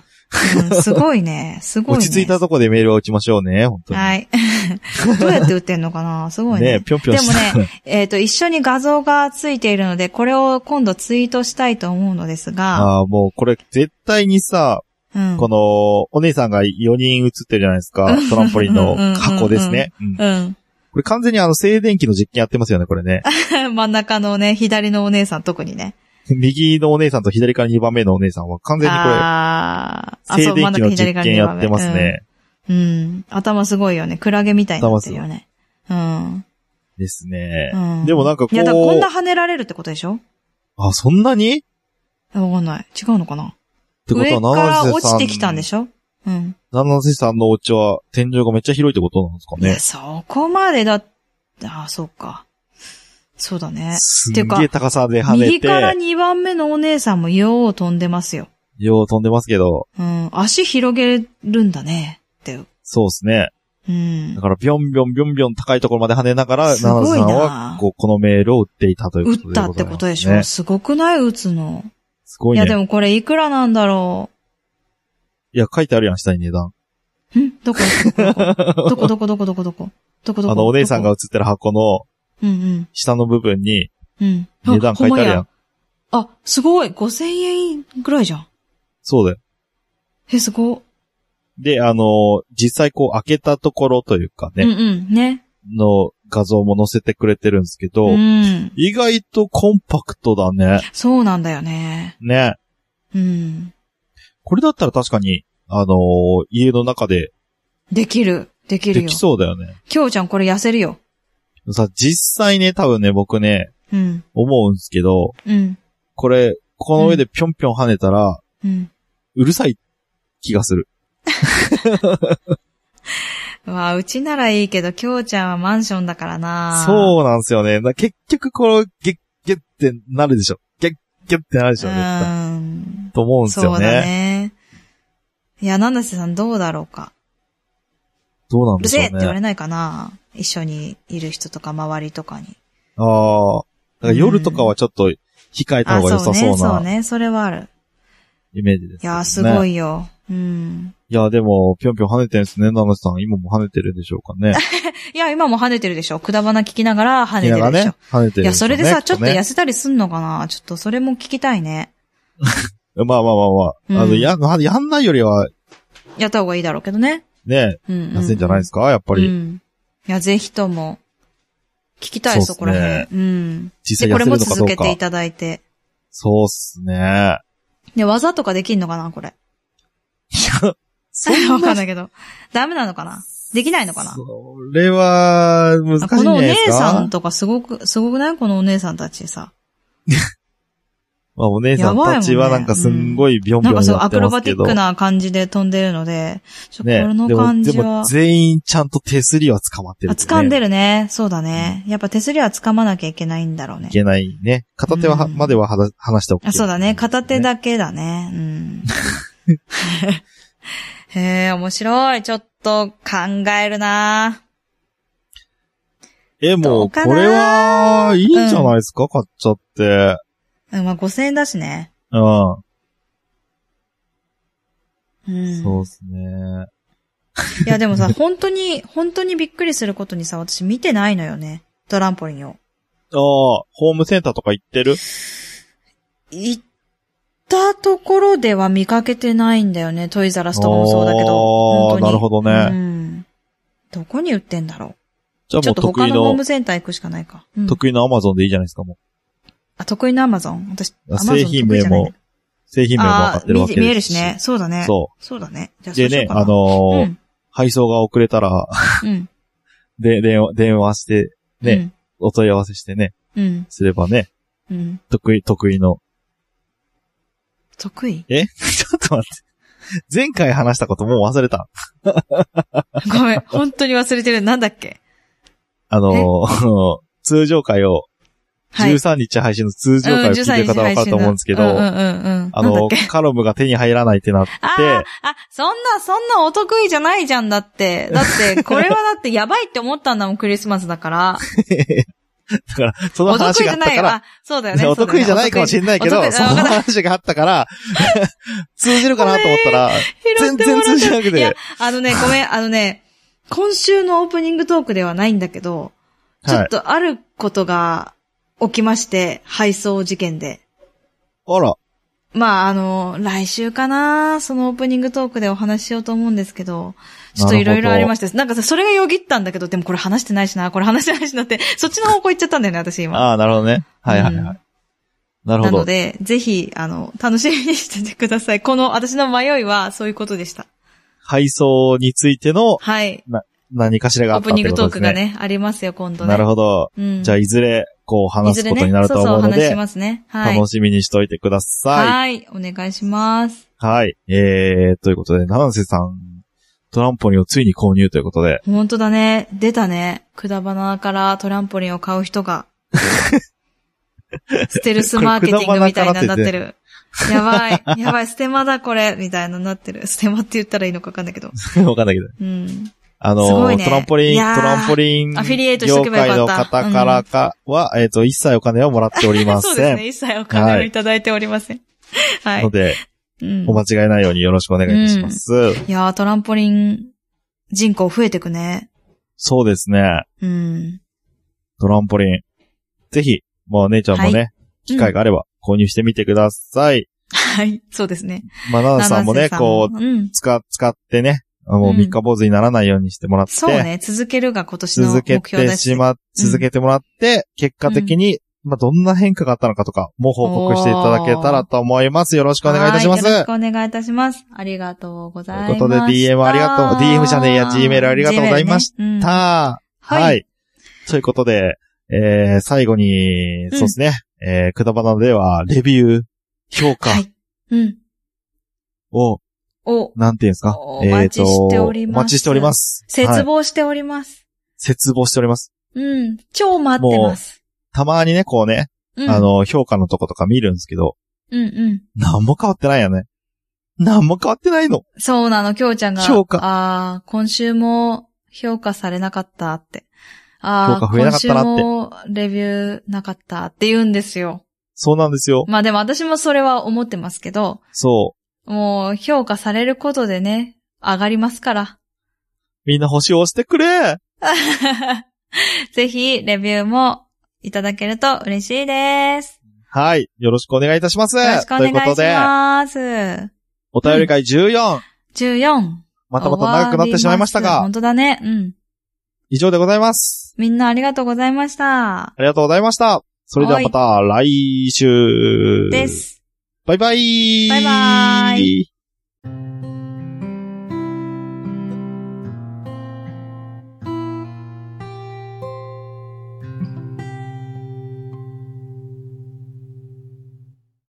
[SPEAKER 2] うん、すごいね。すごいね。
[SPEAKER 1] 落ち着いたとこでメールを打ちましょうね、本当に。
[SPEAKER 2] はい。どうやって打ってんのかな？すごいね。
[SPEAKER 1] ねぴょんぴょん
[SPEAKER 2] でもね、えっ、と、一緒に画像がついているので、これを今度ツイートしたいと思うのですが、
[SPEAKER 1] ああ、もうこれ絶対にさ、
[SPEAKER 2] うん。
[SPEAKER 1] この、お姉さんが4人映ってるじゃないですか。トランポリンの箱ですね。うん
[SPEAKER 2] うん。
[SPEAKER 1] これ完全にあの静電気の実験やってますよね、これね。
[SPEAKER 2] 真ん中のね、左のお姉さん特にね。
[SPEAKER 1] 右のお姉さんと左から2番目のお姉さんは完全にこ
[SPEAKER 2] あーあ、
[SPEAKER 1] れ、静電気の実験やってますね。
[SPEAKER 2] うん。うん。頭すごいよね。クラゲみたいになってるよね。うん。
[SPEAKER 1] ですね
[SPEAKER 2] う。ん。
[SPEAKER 1] でもなんかこ
[SPEAKER 2] いや、だこんな
[SPEAKER 1] う、
[SPEAKER 2] 跳ねられるってことでしょ？
[SPEAKER 1] あ、そんなに？っ
[SPEAKER 2] わかんない。違うのかな？
[SPEAKER 1] てことは、七瀬さん。
[SPEAKER 2] 落ちてきたんでしょ？うん。
[SPEAKER 1] 七瀬さんのお家は天井がめっちゃ広いってことなんですか
[SPEAKER 2] いや、
[SPEAKER 1] ね。
[SPEAKER 2] そこまでだ、ああ、そうか。そうだね。
[SPEAKER 1] すげえ高さで跳ね
[SPEAKER 2] 右から
[SPEAKER 1] て、
[SPEAKER 2] 2番目のお姉さんもよう飛んでますよ。
[SPEAKER 1] よう飛んでますけど、
[SPEAKER 2] うん。足広げるんだね。って。
[SPEAKER 1] そうですね。
[SPEAKER 2] うん
[SPEAKER 1] だ。から、ビョンビョンビョンビョン高いところまで跳ねながら、
[SPEAKER 2] すご
[SPEAKER 1] さんは、こう、このメールを打っていたという
[SPEAKER 2] 打
[SPEAKER 1] ことで
[SPEAKER 2] ったってことでしょ、
[SPEAKER 1] ね。
[SPEAKER 2] すごくない？打つの。
[SPEAKER 1] すごいね。
[SPEAKER 2] いや、でもこれいくらなんだろ
[SPEAKER 1] いや、書いてあるやん、下に値段。
[SPEAKER 2] う。ん？どこ？どこ？どこ？どこ？どこ？どこ？どこ？どこ？どこ？
[SPEAKER 1] あの、お姉さんが写ってる箱の
[SPEAKER 2] うんうん。
[SPEAKER 1] 下の部分に
[SPEAKER 2] うん。
[SPEAKER 1] 値段書いてあるやん。
[SPEAKER 2] ん。あ、すごい !5000 円ぐらいじゃん。
[SPEAKER 1] そうだよ。
[SPEAKER 2] え、すご。
[SPEAKER 1] で、あの、実際こう開けたところというかね、
[SPEAKER 2] うんうん。ね。
[SPEAKER 1] の画像も載せてくれてるんですけど、
[SPEAKER 2] うん。
[SPEAKER 1] 意外とコンパクトだね。
[SPEAKER 2] そうなんだよね。
[SPEAKER 1] ね。
[SPEAKER 2] うん。
[SPEAKER 1] これだったら確かに、あのー家の中で
[SPEAKER 2] できる。できるよ
[SPEAKER 1] でき。そうだよね。
[SPEAKER 2] きょうちゃんこれ痩せるよ。
[SPEAKER 1] さ、実際ね、多分ね、僕ね、
[SPEAKER 2] うん。
[SPEAKER 1] 思うんですけど、
[SPEAKER 2] うん。
[SPEAKER 1] これ、この上でぴょんぴょん跳ねたら、
[SPEAKER 2] うん。
[SPEAKER 1] うるさい気がする。
[SPEAKER 2] まあ、うちならいいけど、きょうちゃんはマンションだからな
[SPEAKER 1] そうなんですよね。だ結局、こう、ゲッゲッってなるでしょ。ゲッゲッってなるでしょ、絶対。
[SPEAKER 2] うん。
[SPEAKER 1] と思うんですよ
[SPEAKER 2] そうだ
[SPEAKER 1] ね。
[SPEAKER 2] ね。いや、七瀬さんどうだろうか。
[SPEAKER 1] どうなん
[SPEAKER 2] うるせえって
[SPEAKER 1] でしょうね。
[SPEAKER 2] 言われないかな一緒にいる人とか周りとかに。
[SPEAKER 1] ああ。夜とかはちょっと控えた
[SPEAKER 2] あ、
[SPEAKER 1] 方が良さ
[SPEAKER 2] そうね、そう
[SPEAKER 1] そうな
[SPEAKER 2] ね。それはある。
[SPEAKER 1] イメージです、ね。
[SPEAKER 2] いや、すご
[SPEAKER 1] い。
[SPEAKER 2] いよ。うん。
[SPEAKER 1] いや、でも、ぴょんぴょん跳ねてるんですね、ナナさん。今も跳ねてるんでしょうかね。
[SPEAKER 2] いや、今も跳ねてるでしょ。くだばな聞きながら跳ねてるでしょ。
[SPEAKER 1] 跳ねてるん
[SPEAKER 2] いや。それでさ、ちょっと痩せたりすんのかな？ちょっとそれも聞きたいね。
[SPEAKER 1] まあまあまあまあ。
[SPEAKER 2] うん
[SPEAKER 1] あの、や、やんないよりは、
[SPEAKER 2] やった方がいいだろうけどね。
[SPEAKER 1] ね、
[SPEAKER 2] うんうん、
[SPEAKER 1] 痩せんじゃないですか？やっぱり。
[SPEAKER 2] うん。いや、ぜひとも、聞きたい、
[SPEAKER 1] そ
[SPEAKER 2] こら辺。うん。で、これ
[SPEAKER 1] 実際痩せる
[SPEAKER 2] も続け。ていただいて。
[SPEAKER 1] そうっすね。
[SPEAKER 2] で、技とかできんのかなこれ。
[SPEAKER 1] そんな
[SPEAKER 2] わかんないけど。ダメなのかな？できないのかな？
[SPEAKER 1] それは、難しいんじゃ
[SPEAKER 2] このお姉
[SPEAKER 1] ないですか？
[SPEAKER 2] さんとかすごく、すごくない？このお姉さんたちさ。
[SPEAKER 1] まあ、お姉さんたちはなんかすんごいビョンビョン
[SPEAKER 2] なんかそう、ア
[SPEAKER 1] やってますけど。
[SPEAKER 2] クロバティックな感じで飛んでるので、ちょ
[SPEAKER 1] ね。
[SPEAKER 2] この
[SPEAKER 1] でも、
[SPEAKER 2] 感じは
[SPEAKER 1] でも、全員ちゃんと手すりは捕まってる、
[SPEAKER 2] あ、掴んで
[SPEAKER 1] る。
[SPEAKER 2] るね。そうだね。やっぱ手すりは掴まなきゃいけないんだろうね
[SPEAKER 1] い。けないね。片手は、
[SPEAKER 2] うん
[SPEAKER 1] までははだ話しておく。
[SPEAKER 2] あ、そうだね。片手。だけだね。うん。へえ、面白い。ちょっと考えるな
[SPEAKER 1] え、もう、これは、いいんじゃないですか、買っちゃって。
[SPEAKER 2] うん、まあ5000円だしね。
[SPEAKER 1] うん。
[SPEAKER 2] うん。
[SPEAKER 1] そうですね。
[SPEAKER 2] いやでもさ、本当に、本当にびっくりすることにさ、私見てないのよね。トランポリンを。
[SPEAKER 1] ああ、ホームセンターとか行ってる？
[SPEAKER 2] 行ったところでは見かけてないんだよね。トイザラスとかもそうだけど。
[SPEAKER 1] あー
[SPEAKER 2] 本当に
[SPEAKER 1] なるほどね
[SPEAKER 2] うん。どこに売ってんだろう。ち
[SPEAKER 1] じゃあもう得意
[SPEAKER 2] ょっと他のホー
[SPEAKER 1] の
[SPEAKER 2] ム、センター行くしかないか。うん
[SPEAKER 1] 得意のアマゾンでいいじゃないですか、も
[SPEAKER 2] あ、得意のアマゾン私、アマゾン
[SPEAKER 1] 製品名もう。製品名も分か
[SPEAKER 2] あ
[SPEAKER 1] ってるわけです
[SPEAKER 2] ー見見えるしね。。そうだね。
[SPEAKER 1] そ
[SPEAKER 2] そうだね。じゃあ
[SPEAKER 1] う。でね、あ
[SPEAKER 2] う
[SPEAKER 1] のー
[SPEAKER 2] ん。
[SPEAKER 1] 配送が遅れたら、
[SPEAKER 2] うん。
[SPEAKER 1] で、電話、電話して、ね、お問い合わせしてね、
[SPEAKER 2] うん。うん。
[SPEAKER 1] すればね、
[SPEAKER 2] うん。
[SPEAKER 1] 得意、得意の。
[SPEAKER 2] 得意？
[SPEAKER 1] え？ちょっと待って。前回話したこともう忘れた。
[SPEAKER 2] ごめん。本当に忘れてる。なんだっけ？
[SPEAKER 1] あのー 通常回を、
[SPEAKER 2] はい。
[SPEAKER 1] 13日配信の通常回を聞いてる方は分かると思うんですけど、
[SPEAKER 2] うんうん。
[SPEAKER 1] あのカロムが手に入らないってなって、
[SPEAKER 2] あそんな、そんなお得意じゃないじゃんだって。だって、これはだってやばいって思ったんだもん、クリスマスだから。
[SPEAKER 1] だから、その
[SPEAKER 2] お得
[SPEAKER 1] 話
[SPEAKER 2] 意じゃないよ。
[SPEAKER 1] があったから、
[SPEAKER 2] あ、そうだよね。
[SPEAKER 1] お得意じゃないかもしれないけど、その話があったから、通じるかなと思ったら、全然通じなくて、、
[SPEAKER 2] あのね、ごめん、あのね、今週のオープニングトークではないんだけど、ちょ
[SPEAKER 1] はい。
[SPEAKER 2] っとあることが起きまして、配送事件で。
[SPEAKER 1] あら、
[SPEAKER 2] まあ、あの、来週かな、そのオープニングトークでお話ししようと思うんですけど、ちょっといろいろありまして、なんかさ、それがよぎったんだけど、でもこれ話してないしな、これ話してないしなって、そっちの方向行っちゃったんだよね、私今。
[SPEAKER 1] ああ、なるほどね。はいはいはい。
[SPEAKER 2] うん
[SPEAKER 1] なるほど。
[SPEAKER 2] なので、ぜひ、あの、楽しみにしててください。この、私の迷いは、そういうことでした。
[SPEAKER 1] 配送についての
[SPEAKER 2] はい。
[SPEAKER 1] 何かしらがあ
[SPEAKER 2] オープニング。トークがね、ありますよ、今度ね。
[SPEAKER 1] なるほど。
[SPEAKER 2] うん。
[SPEAKER 1] じゃあ、いずれ、こう、
[SPEAKER 2] い
[SPEAKER 1] 話すことになると
[SPEAKER 2] そうそう、
[SPEAKER 1] 思うので
[SPEAKER 2] 話し、ますね。はい。
[SPEAKER 1] 楽しみにしといてください。
[SPEAKER 2] はい。お願いします。
[SPEAKER 1] はい。えー、ということで、七瀬さん、トランポリンをついに購入ということで、
[SPEAKER 2] 本当だね。出たね。くだばなからトランポリンを買う人が。ステルスマーケティングみたいなになってる。やばい。やばい。ステマだこれ。みたいなになってる。ステマって言ったらいいのかわかんないけど。
[SPEAKER 1] わかんないけど。
[SPEAKER 2] うん。
[SPEAKER 1] あの
[SPEAKER 2] ね
[SPEAKER 1] トランポリン、トランポリン
[SPEAKER 2] アフィリエイト
[SPEAKER 1] 業界の方からかは、えっ、と、一切お金をもらっておりません。
[SPEAKER 2] そうですね。一切お金をいただいておりません。はい
[SPEAKER 1] の。で、
[SPEAKER 2] うん
[SPEAKER 1] お間違いないようによろしくお願いいたします。
[SPEAKER 2] いやー、トランポリン人口増えてくね。
[SPEAKER 1] そうですね。
[SPEAKER 2] うん。
[SPEAKER 1] トランポリン。ぜひ、もう姉ちゃんもね、
[SPEAKER 2] は
[SPEAKER 1] 機会があれば購入してみてください。
[SPEAKER 2] はい。そうですね。
[SPEAKER 1] まあ、ナナさんもね、こう、
[SPEAKER 2] うん。
[SPEAKER 1] 使、使ってね、あもう
[SPEAKER 2] うん
[SPEAKER 1] 三日坊主にならないようにしてもらって、
[SPEAKER 2] そうね。続けるが今年の
[SPEAKER 1] 続け
[SPEAKER 2] 目標です。
[SPEAKER 1] てしま、続けてもらって、結果的に、まあ、どんな変化があったのかとかも報告していただけたらと思います。よろしくお願いいたします。
[SPEAKER 2] はよろしくお願いいたします。ありがとうございます。
[SPEAKER 1] ということで DM ありがとう DM じゃねえや Gmail ありがとうございました
[SPEAKER 2] ねうん
[SPEAKER 1] た
[SPEAKER 2] は
[SPEAKER 1] はいい。ということで、えー、最後に、そうですね、えー、くだばなでは、レビュー、評価
[SPEAKER 2] はい。うん。
[SPEAKER 1] を、
[SPEAKER 2] お、
[SPEAKER 1] なんていうんですか？
[SPEAKER 2] お待ちしております
[SPEAKER 1] お待ちしております。
[SPEAKER 2] 絶
[SPEAKER 1] はい
[SPEAKER 2] 望しております。
[SPEAKER 1] 絶望しております。
[SPEAKER 2] うん。超待ってます。
[SPEAKER 1] たまにね、こうね、
[SPEAKER 2] うん、
[SPEAKER 1] あ、の、評価のとことか見るんですけど、
[SPEAKER 2] うんうん。
[SPEAKER 1] なんも変わってないよね。なんも変わってないの。
[SPEAKER 2] そうなの、きょうちゃんが。
[SPEAKER 1] 評価
[SPEAKER 2] ああ、今週も評価されなかったって。ああ、
[SPEAKER 1] 評価増えなかったなって
[SPEAKER 2] 今週もレビューなかったって言うんですよ。
[SPEAKER 1] そうなんですよ。
[SPEAKER 2] まあでも私もそれは思ってますけど、
[SPEAKER 1] そ
[SPEAKER 2] もう評価されることでね、上がりますから。
[SPEAKER 1] う。みんな星を押してくれ
[SPEAKER 2] ぜひ、レビューもいただけると嬉しいです。
[SPEAKER 1] はい。よろしくお願いいたします。
[SPEAKER 2] よろしくお願いし
[SPEAKER 1] ということで、
[SPEAKER 2] ます。
[SPEAKER 1] お便り会14、
[SPEAKER 2] 14。
[SPEAKER 1] またまた長くなってしまいましたが
[SPEAKER 2] 本、当だね。うん。
[SPEAKER 1] 以上でございます。
[SPEAKER 2] みんなありがとうございました。
[SPEAKER 1] ありがとうございました。それではまた来週。
[SPEAKER 2] です。
[SPEAKER 1] バイバイ
[SPEAKER 2] バイバイ